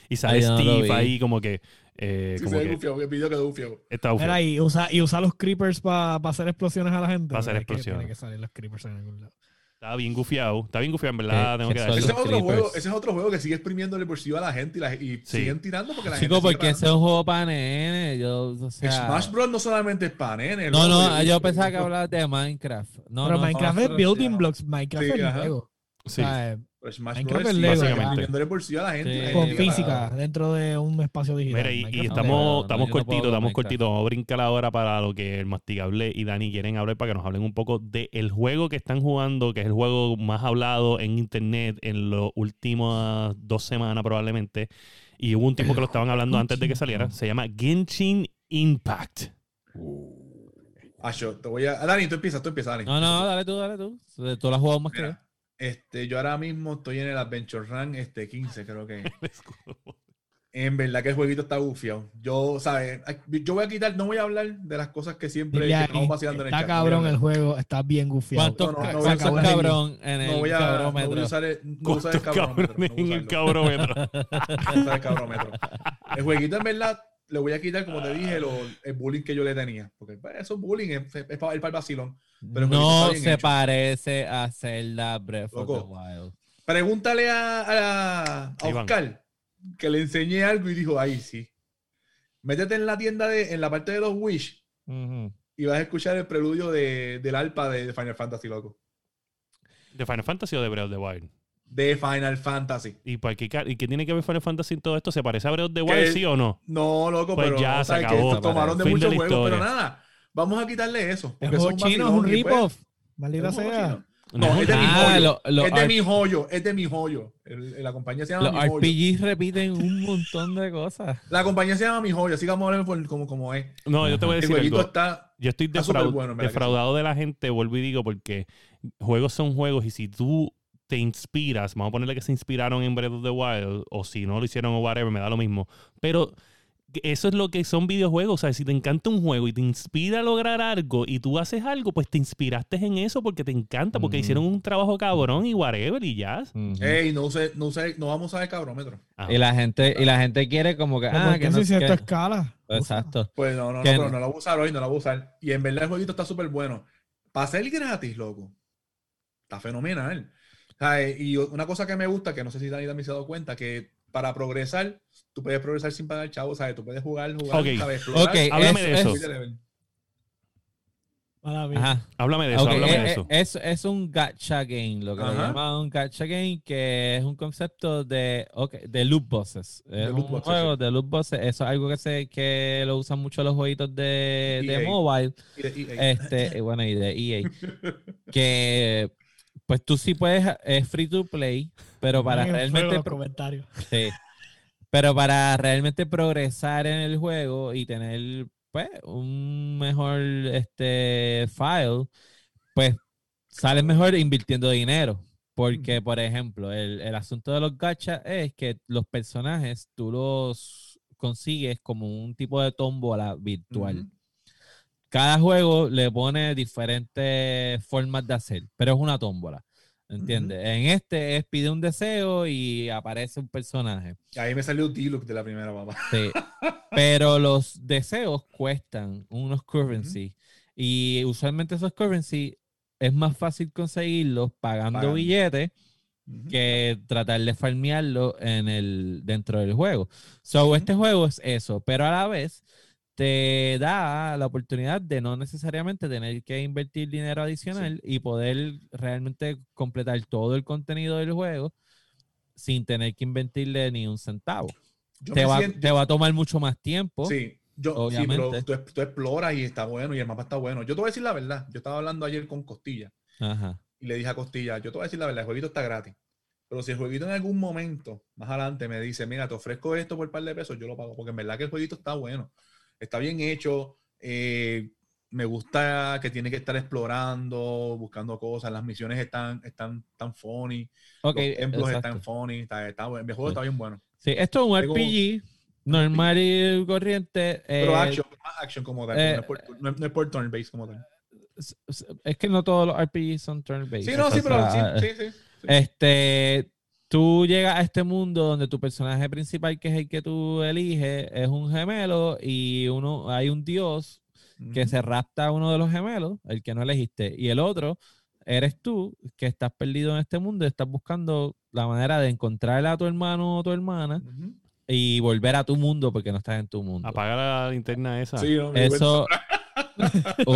y sale Ay, no Steve ahí como que, eh, Sí, como se ve que gufiado, el video quedó está. Mira, y usa, y usa los creepers para hacer explosiones a la gente. Pa' hacer explosiones. Tiene que salir los creepers en algún lado. Está bien gufiado, está bien gufiado en verdad, tengo que. Ese es, otro juego, ese es otro juego que sigue exprimiendo el bolsillo a la gente y, la- y Sí. siguen tirando porque la Chico, gente. porque ese es un juego para nene. Yo, o sea, Smash Bros. no solamente es para nene. No, no, yo pensaba que hablabas de Minecraft. No, Pero no, Minecraft es building blocks. Minecraft Sí, es ajá. Lego. Sí. O sea, Smash Minecraft Bros. es Lego, básicamente. bolsillo a la gente. y la Sí. gente con física parada. dentro de un espacio digital. Mira, y, y estamos, no, no, estamos no cortitos, con estamos cortitos. Vamos a brincar ahora para lo que el mastigable y Dani quieren hablar para que nos hablen un poco del juego que están jugando, que es el juego más hablado en internet en las últimas dos semanas probablemente. Y hubo un tiempo que lo estaban hablando antes de que saliera. Se llama Genshin Impact. Ah, yo te voy a. Dani, tú empiezas, tú empiezas, Dani. No, no, dale tú, dale tú. Tú lo has jugado más que yo. Este, yo ahora mismo estoy en el Adventure Run este, 15, creo que. [laughs] En verdad que el jueguito está bufiado. Yo, ¿sabes? Yo voy a quitar, no voy a hablar de las cosas que siempre que estamos vacilando en el está chat. a cabrón el juego, está bien gufiado. ¿Cuántos no, no, no, voy a- cabrón en el No voy a, cabrómetro? usar el, no voy a usar el ¿Cuántos cabrómetro. cabrones no voy a en el usarlo. cabrómetro? [laughs] No voy a usar el cabrómetro. El jueguito en verdad le voy a quitar, como te dije, lo- el bullying que yo le tenía. Porque pues, eso es bullying, es, es para, es para el vacilón. Pero no se hecho. parece a Zelda Breath of the Loco. Wild. Pregúntale a, a, a. Oscar que le enseñé algo y dijo, ahí sí. Métete en la tienda, de, en la parte de los Wish y vas a escuchar el preludio de, del alpa de, de Final Fantasy, loco. ¿De Final Fantasy o de Breath of the Wild? De Final Fantasy. ¿Y, por qué, ¿Y qué tiene que ver Final Fantasy en todo esto? ¿Se parece a Breath of the Wild, sí o no? No, loco, Pues pero ya no, se ¿sabes acabó. que tomaron de muchos juegos, pero nada. Vamos a quitarle eso. El Porque es un chino es un y, pues, rip-off. Maldita sea. No, No, es de mi Ah, joyo. lo- lo es de mi joyo, es de mi joyo. El- la compañía se llama Los Mi Joyo. RPGs repiten un montón de cosas. La compañía se llama Mi Joyo, así que vamos a hablar por- como, como es. No, yo te voy a El decir jueguito algo. está. Yo estoy defraud- que defraudado de la gente, vuelvo y digo, porque juegos son juegos y si tú te inspiras, vamos a ponerle que se inspiraron en Breath of the Wild, o si no lo hicieron o whatever, me da lo mismo. Pero eso es lo que son videojuegos. O sea, si te encanta un juego y te inspira a lograr algo y tú haces algo, pues te inspiraste en eso porque te encanta, porque hicieron un trabajo cabrón y whatever y ya. Ujú. Ey, no, use, no, use, no vamos a usar cabrómetro. Ah, Y la gente, y la gente quiere como que, ah, ¿por que qué no si que- esto escala? Exacto. Pues no, no, no, pero no. la voy a usar hoy, no la voy a usar. Y en verdad el jueguito está súper bueno. Para ser gratis, loco. Está fenomenal. Eh, y una cosa que me gusta, que no sé si Dani también se ha dado cuenta, que para progresar, tú puedes progresar sin pagar chavo, ¿sabes? Tú puedes jugar, jugar, Ok. ¿sabes? Explorar, Ok, Háblame es- de eso. de. Ajá. Háblame de eso, háblame de eso. Es, es un gacha game, lo que Ajá. llaman un gacha game, que es un concepto de, ok, de loot bosses. Es loot un boxes, juego sí. de loot bosses. Eso es algo que se que lo usan mucho los jueguitos de, de EA. mobile. Y de- y- Este, bueno, y de EA. [laughs] que pues tú sí puedes, es free to play, pero para realmente pro-. Sí. Pero para realmente progresar en el juego y tener pues un mejor este file, pues sales mejor invirtiendo dinero. Porque, por ejemplo, el, el asunto de los gachas es que los personajes tú los consigues como un tipo de tómbola virtual. Cada juego le pone diferentes formas de hacer, pero es una tómbola. ¿Entiendes? En este es pide un deseo y aparece un personaje. Ahí me salió D-Look de la primera papá. Sí. [laughs] Pero los deseos cuestan unos currency. Y usualmente esos currency es más fácil conseguirlos pagando, Pagando. billetes que tratar de farmearlo en el, dentro del juego. So, este juego es eso, pero a la vez te da la oportunidad de no necesariamente tener que invertir dinero adicional y poder realmente completar todo el contenido del juego sin tener que invertirle ni un centavo. Te va, siento- te va a tomar mucho más tiempo. Sí, yo, sí, Obviamente. pero tú, tú exploras y está bueno y el mapa está bueno. Yo te voy a decir la verdad. Yo estaba hablando ayer con Costilla Ajá. y le dije a Costilla, yo te voy a decir la verdad, el jueguito está gratis. Pero si el jueguito en algún momento, más adelante, me dice, mira, te ofrezco esto por un par de pesos, yo lo pago. Porque en verdad que el jueguito está bueno. Está bien hecho. eh, me gusta que tiene que estar explorando, buscando cosas. Las misiones están, están tan funny. Ok, los templos exacto. están funny. Está. El juego Sí. está bien bueno. Sí, esto es un Tengo- RPG normal y corriente. Pero eh, action, más action como tal. eh, no, es por, no es- no es por turn based como tal. es que no todos los RPGs son turn-based. Sí, no, sí, O pero sí, sea, sí, sí. sí. Este, tú llegas a este mundo donde tu personaje principal, que es el que tú eliges, es un gemelo y uno hay un dios que se rapta a uno de los gemelos, el que no elegiste, y el otro eres tú, que estás perdido en este mundo y estás buscando la manera de encontrar a tu hermano o tu hermana Ujú. y volver a tu mundo porque no estás en tu mundo. Apaga la linterna esa. Sí, no, Eso, [laughs]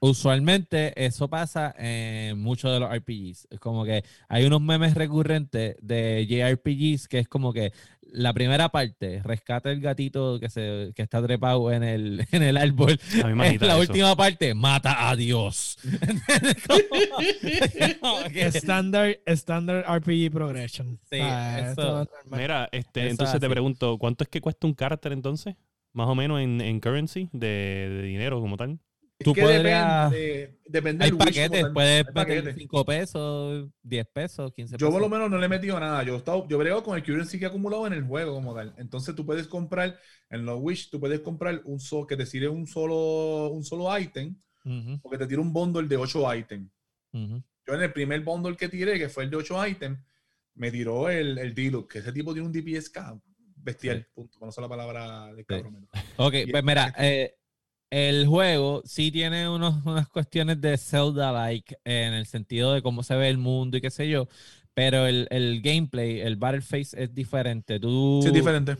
usualmente eso pasa en muchos de los RPGs. Es como que hay unos memes recurrentes de JRPGs que es como que la primera parte, rescata el gatito que, se, que está trepado en el, [laughs] en el árbol. A la eso. última parte, mata a Dios. [laughs] Standard, standard RPG Progression. Sí, Ah, eso- esto es normal. Mira, este, Eso entonces te pregunto, ¿cuánto es que cuesta un carácter entonces? Más o menos en, en currency, de, de dinero como tal. Tú que podrías- depende, depende Hay del wish paquetes, tal. puedes Hay meter paquetes. 5 pesos, 10 pesos, 15 Yo pesos. por lo menos no le he metido nada. Yo he estado, yo brego con el currency que he acumulado en el juego como tal. Entonces tú puedes comprar, en los Wish, tú puedes comprar un solo, que te sirve un solo, un solo item, Ujú, porque te tira un bundle de 8 items. ujú. Yo en el primer bundle que tiré, que fue el de 8 items, me tiró el, el Diluc, que ese tipo tiene un DPS bestial. Punto. Conozco la palabra de cabrón. Ok, Y- pues mira, eh, el juego sí tiene unos, unas cuestiones de Zelda-like en el sentido de cómo se ve el mundo y qué sé yo, pero el, el gameplay, el battle face es diferente. Tú, Sí, es diferente.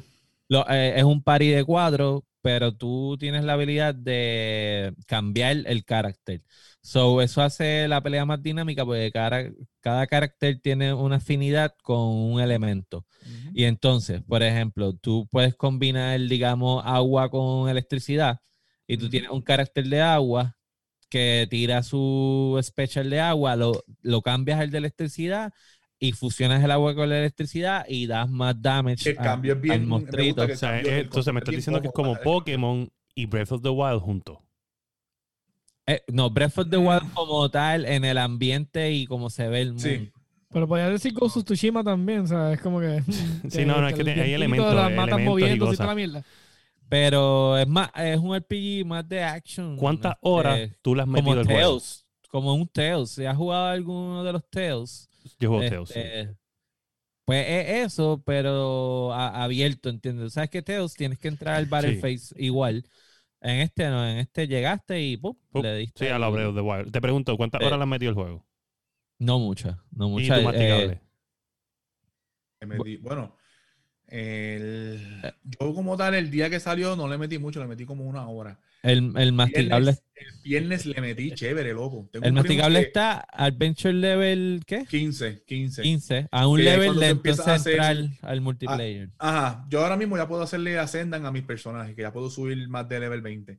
lo- eh, es un party de cuatro, pero tú tienes la habilidad de cambiar el carácter. So, eso hace la pelea más dinámica porque cada, cada carácter tiene una afinidad con un elemento. Ujú. Y entonces, por ejemplo, tú puedes combinar, digamos, agua con electricidad y tú tienes un carácter de agua que tira su special de agua, lo, lo cambias al de electricidad y fusionas el agua con la electricidad y das más damage El a- cambio es bien. al monstruito. O sea, eh, entonces me estás diciendo que es como cómodo. Pokémon y Breath of the Wild juntos. Eh, no, Breath of the Wild como tal, en el ambiente y como se ve el mundo. Sí. Pero podría decir Ghost of Tsushima también, ¿sabes? Es como que. [laughs] Sí, no, no, es que hay elementos, las matas y moviéndose y cosas. toda la mierda. Pero es más, es un RPG más de action. ¿Cuántas este, horas tú le has como metido juego? Tales, como un Tales. ¿Si has jugado alguno de los Tales? Yo juego Tales, sí. Este, Pues es eso, pero a- abierto, ¿entiendes? ¿Sabes qué Tales? Tienes que entrar al Battle Sí. Face igual. En este no, en este llegaste y ¡pum! Le diste. Sí, a la. Breath of the Wild. Te pregunto, ¿cuántas Eh, horas le has metido al juego? No muchas, no ¿Y muchas. tu masticable? eh, Que me di- bueno, el- Eh. yo como tal, el día que salió no le metí mucho, le metí como una hora. el, el masticable, Viernes- el viernes le metí chévere, loco. Tengo el masticable está Adventure Level, ¿qué? 15, 15. 15. A un Que level de entonces a hacer- al multiplayer. Ajá, yo ahora mismo ya puedo hacerle ascendan a mis personajes, que ya puedo subir más de level 20.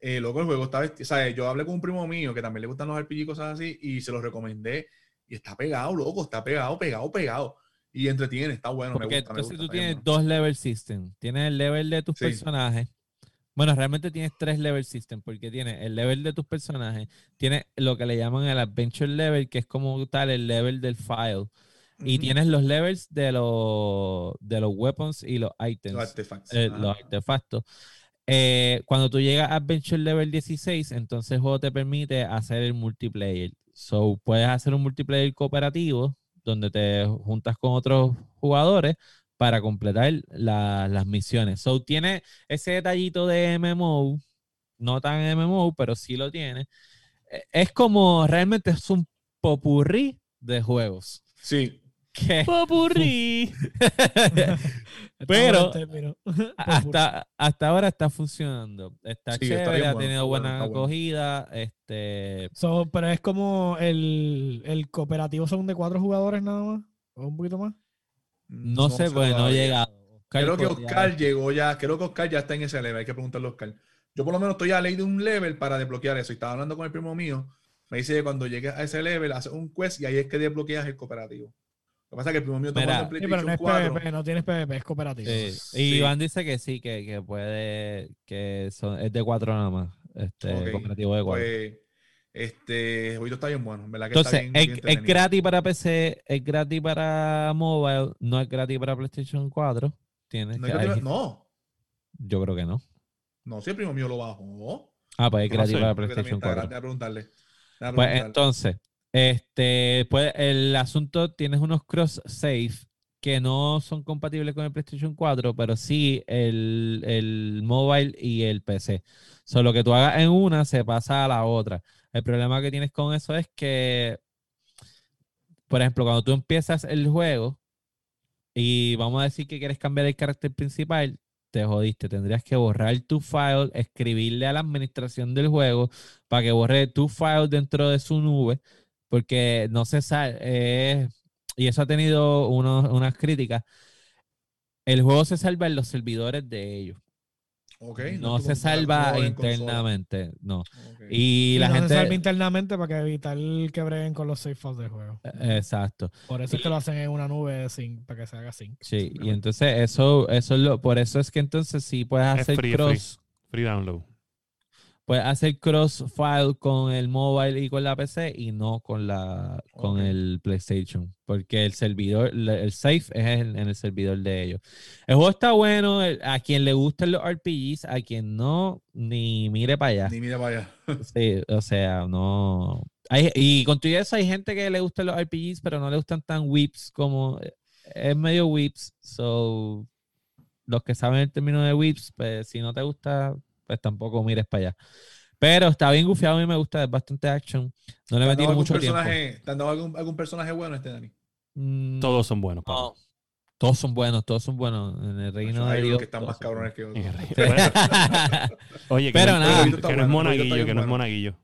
Eh, loco, el juego está vestido. O sea, yo hablé con un primo mío que también le gustan los RPG y cosas así, y se los recomendé. Y está pegado, loco, está pegado, pegado, pegado. Y entretiene, está bueno. me Porque gusta, me entonces gusta, tú está bien tienes bueno. dos level system. Tienes el level de tus Sí. personajes. Bueno, realmente tienes tres level system porque tienes el level de tus personajes, tienes lo que le llaman el adventure level, que es como tal el level del file. Y tienes los levels de los, de los weapons y los items, Los artefactos. eh, los artefactos. Eh, cuando tú llegas a Adventure Level 16, entonces el juego te permite hacer el multiplayer. So, puedes hacer un multiplayer cooperativo donde te juntas con otros jugadores para completar la- las misiones. So, tiene ese detallito de MMO, no tan MMO, pero sí lo tiene. Eh, Es como, realmente es un popurrí de juegos. Sí, Que ¡Popurrí! Está [laughs] Pero- [laughs] hasta, hasta ahora está funcionando. Está Sí, está chévere, bien ha tenido está bueno, buena está bueno. acogida. Este, So, pero es como el, el cooperativo son de cuatro jugadores nada más. O un poquito más. no, sé, pues no. Oscar Creo que Oscar llegó ya, creo que Oscar ya está en ese level, hay que preguntarle a Oscar. Yo por lo menos estoy a ley de un level para desbloquear eso. Y estaba hablando con el primo mío. Me dice que cuando llegues a ese level, haces un quest y ahí es que desbloqueas el cooperativo. Lo que pasa es que el primo mío está jugando en Sí, pero no es PlayStation 4. PvP, no tienes PvP, es cooperativo. Sí. Sí. Y Iván dice que sí, que, que puede, que son, es de cuatro nada más. Este, Ok, cooperativo de cuatro. Pues, este, jueguito está bien bueno, en ¿verdad? Que está Entonces, bien- es, bien es gratis para PC, es gratis para mobile, no es gratis para PlayStation 4. Tienes No, que- hay- no, yo creo que no. no, si el primo mío lo bajó. Ah, pues es No gratis sé, para PlayStation está 4. gratis, déjame preguntarle. Déjame Pues preguntarle. entonces, este, pues el asunto, tienes unos cross save que no son compatibles con el PlayStation 4, pero sí el, el mobile y el PC. Solo que tú hagas en una se pasa a la otra. El problema que tienes con eso es que, por ejemplo, cuando tú empiezas el juego y vamos a decir que quieres cambiar el carácter principal, te jodiste. Tendrías que borrar tu file, escribirle a la administración del juego para que borre tu file dentro de su nube, porque no se sabe, eh, y eso ha tenido unos- unas críticas. El juego se salva en los servidores de ellos, Ok, no se salva internamente, no. Y Y la no gente, se salva internamente para que evitar que breguen con los save files del juego. exacto, Por eso es que lo hacen en una nube sin, para que se haga sync. sí. Y entonces eso, eso es lo, por eso es que entonces sí puedes Es hacer free, cross. Free download. Puedes hacer cross file con el mobile y con la PC y no con la con el PlayStation porque el servidor el safe es en, en el servidor de ellos. El juego está bueno a quien le gustan los RPGs a quien no ni mire para allá. Ni mira para allá. [laughs] sí, o sea no. Hay, y con todo eso hay gente que le gustan los RPGs pero no le gustan tan whips como es medio whips so los que saben el término de whips, pues si no te gusta, pues tampoco mires para allá. Pero está bien gufiado, a mí me gusta, es bastante action. No le ¿Te han metí mucho tiempo. ¿Te han dado algún, algún personaje bueno este, Dani? Mm, Todos son buenos. no. Todos son buenos, todos son buenos. En el reino Hay de Dios. que están más cabrones que otros. [laughs] Oye, que, Pero no, nada. que no es monaguillo, que no es bueno. monaguillo.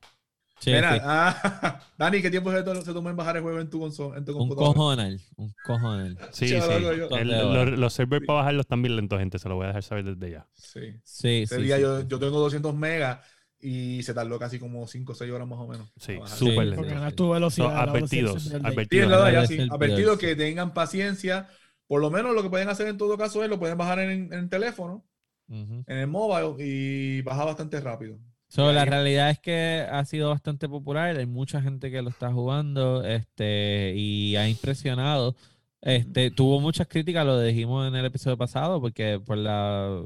Sí, Mira, sí. ah, [laughs] Dani, ¿qué tiempo se, to- se tomó en bajar el juego en tu, consola, en tu Un computadora? cojonal, un cojonal. [laughs] Sí, Sí, sí. algo yo- El- ¿Dónde los, servers para bajarlos están bien lentos, gente. Se lo voy a dejar saber desde ya. Sí. Sí, Ese sí. día sí, yo, sí. yo tengo 200 megas y se tardó casi como 5 o 6 horas más o menos. Sí, súper lento. Porque sí. tu velocidad. Advertidos, advertidos. que tengan paciencia. Por lo menos lo que pueden hacer en todo caso es lo pueden bajar en, en el teléfono, en el mobile y baja bastante rápido. So, la realidad es que ha sido bastante popular, hay mucha gente que lo está jugando este, y ha impresionado. Este, tuvo muchas críticas, lo dijimos en el episodio pasado, porque por la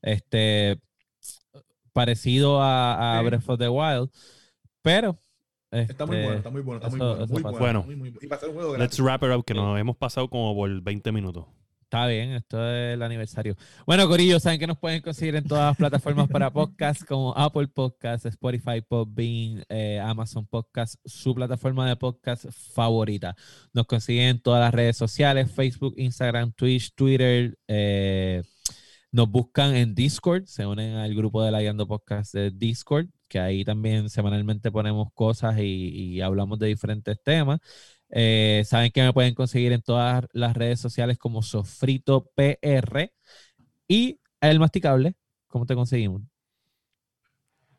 este parecido a, a Sí. Breath of the Wild, pero Está muy este, bueno, está muy bueno, está muy eso- bueno. eso Muy bueno. Bueno. muy, muy- y para ser un juego Let's wrap it up, que Sí. nos hemos pasado como por 20 minutos. Está bien, esto es el aniversario. Bueno, Corillo, saben que nos pueden conseguir en todas las plataformas para podcast como Apple Podcast, Spotify, Podbean, eh, Amazon Podcast, su plataforma de podcast favorita. Nos consiguen en todas las redes sociales, Facebook, Instagram, Twitch, Twitter. eh, nos buscan en Discord, se unen al grupo de la Guiando Podcast de Discord, que ahí también semanalmente ponemos cosas y hablamos de diferentes temas. Eh, saben que me pueden conseguir en todas las redes sociales como Sofrito PR y el masticable. ¿Cómo te conseguimos?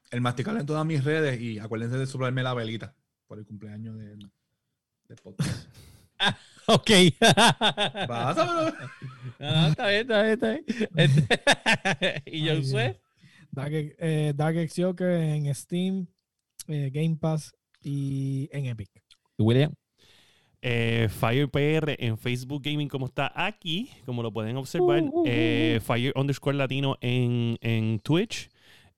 El masticable en todas mis redes y acuérdense de soplarme la velita por el cumpleaños de, de podcast. [laughs] Ok. Pásamelo. [laughs] No, no, está bien, está bien, está bien. Este- [laughs] y yo usé. Dark, eh, Joker en Steam, eh, Game Pass y en Epic. William. Eh, Fire PR en Facebook Gaming, como está aquí, como lo pueden observar. Uh, uh, uh, Eh, Fire underscore latino en, en Twitch.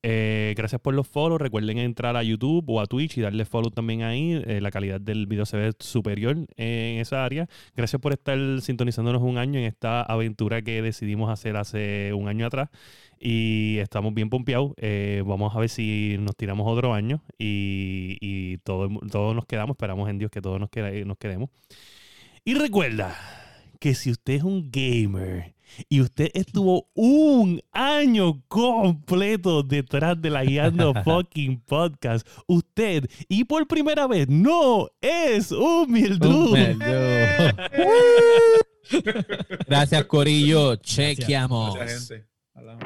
Eh, gracias por los follows. Recuerden entrar a YouTube o a Twitch y darle follow también ahí. Eh, la calidad del video se ve superior en esa área. Gracias por estar sintonizándonos un año en esta aventura que decidimos hacer hace un año atrás. Y estamos bien pompeados. Eh, vamos a ver si nos tiramos otro año y, y todo- todos nos quedamos. Esperamos en Dios que todos nos quedemos. Y recuerda que si usted es un gamer y usted estuvo un año completo detrás de la Guiando [laughs] Fucking Podcast, usted y por primera vez no es un Mildred. [laughs] Gracias, Corillo. Chequeamos. Gracias, gente. Hablamos.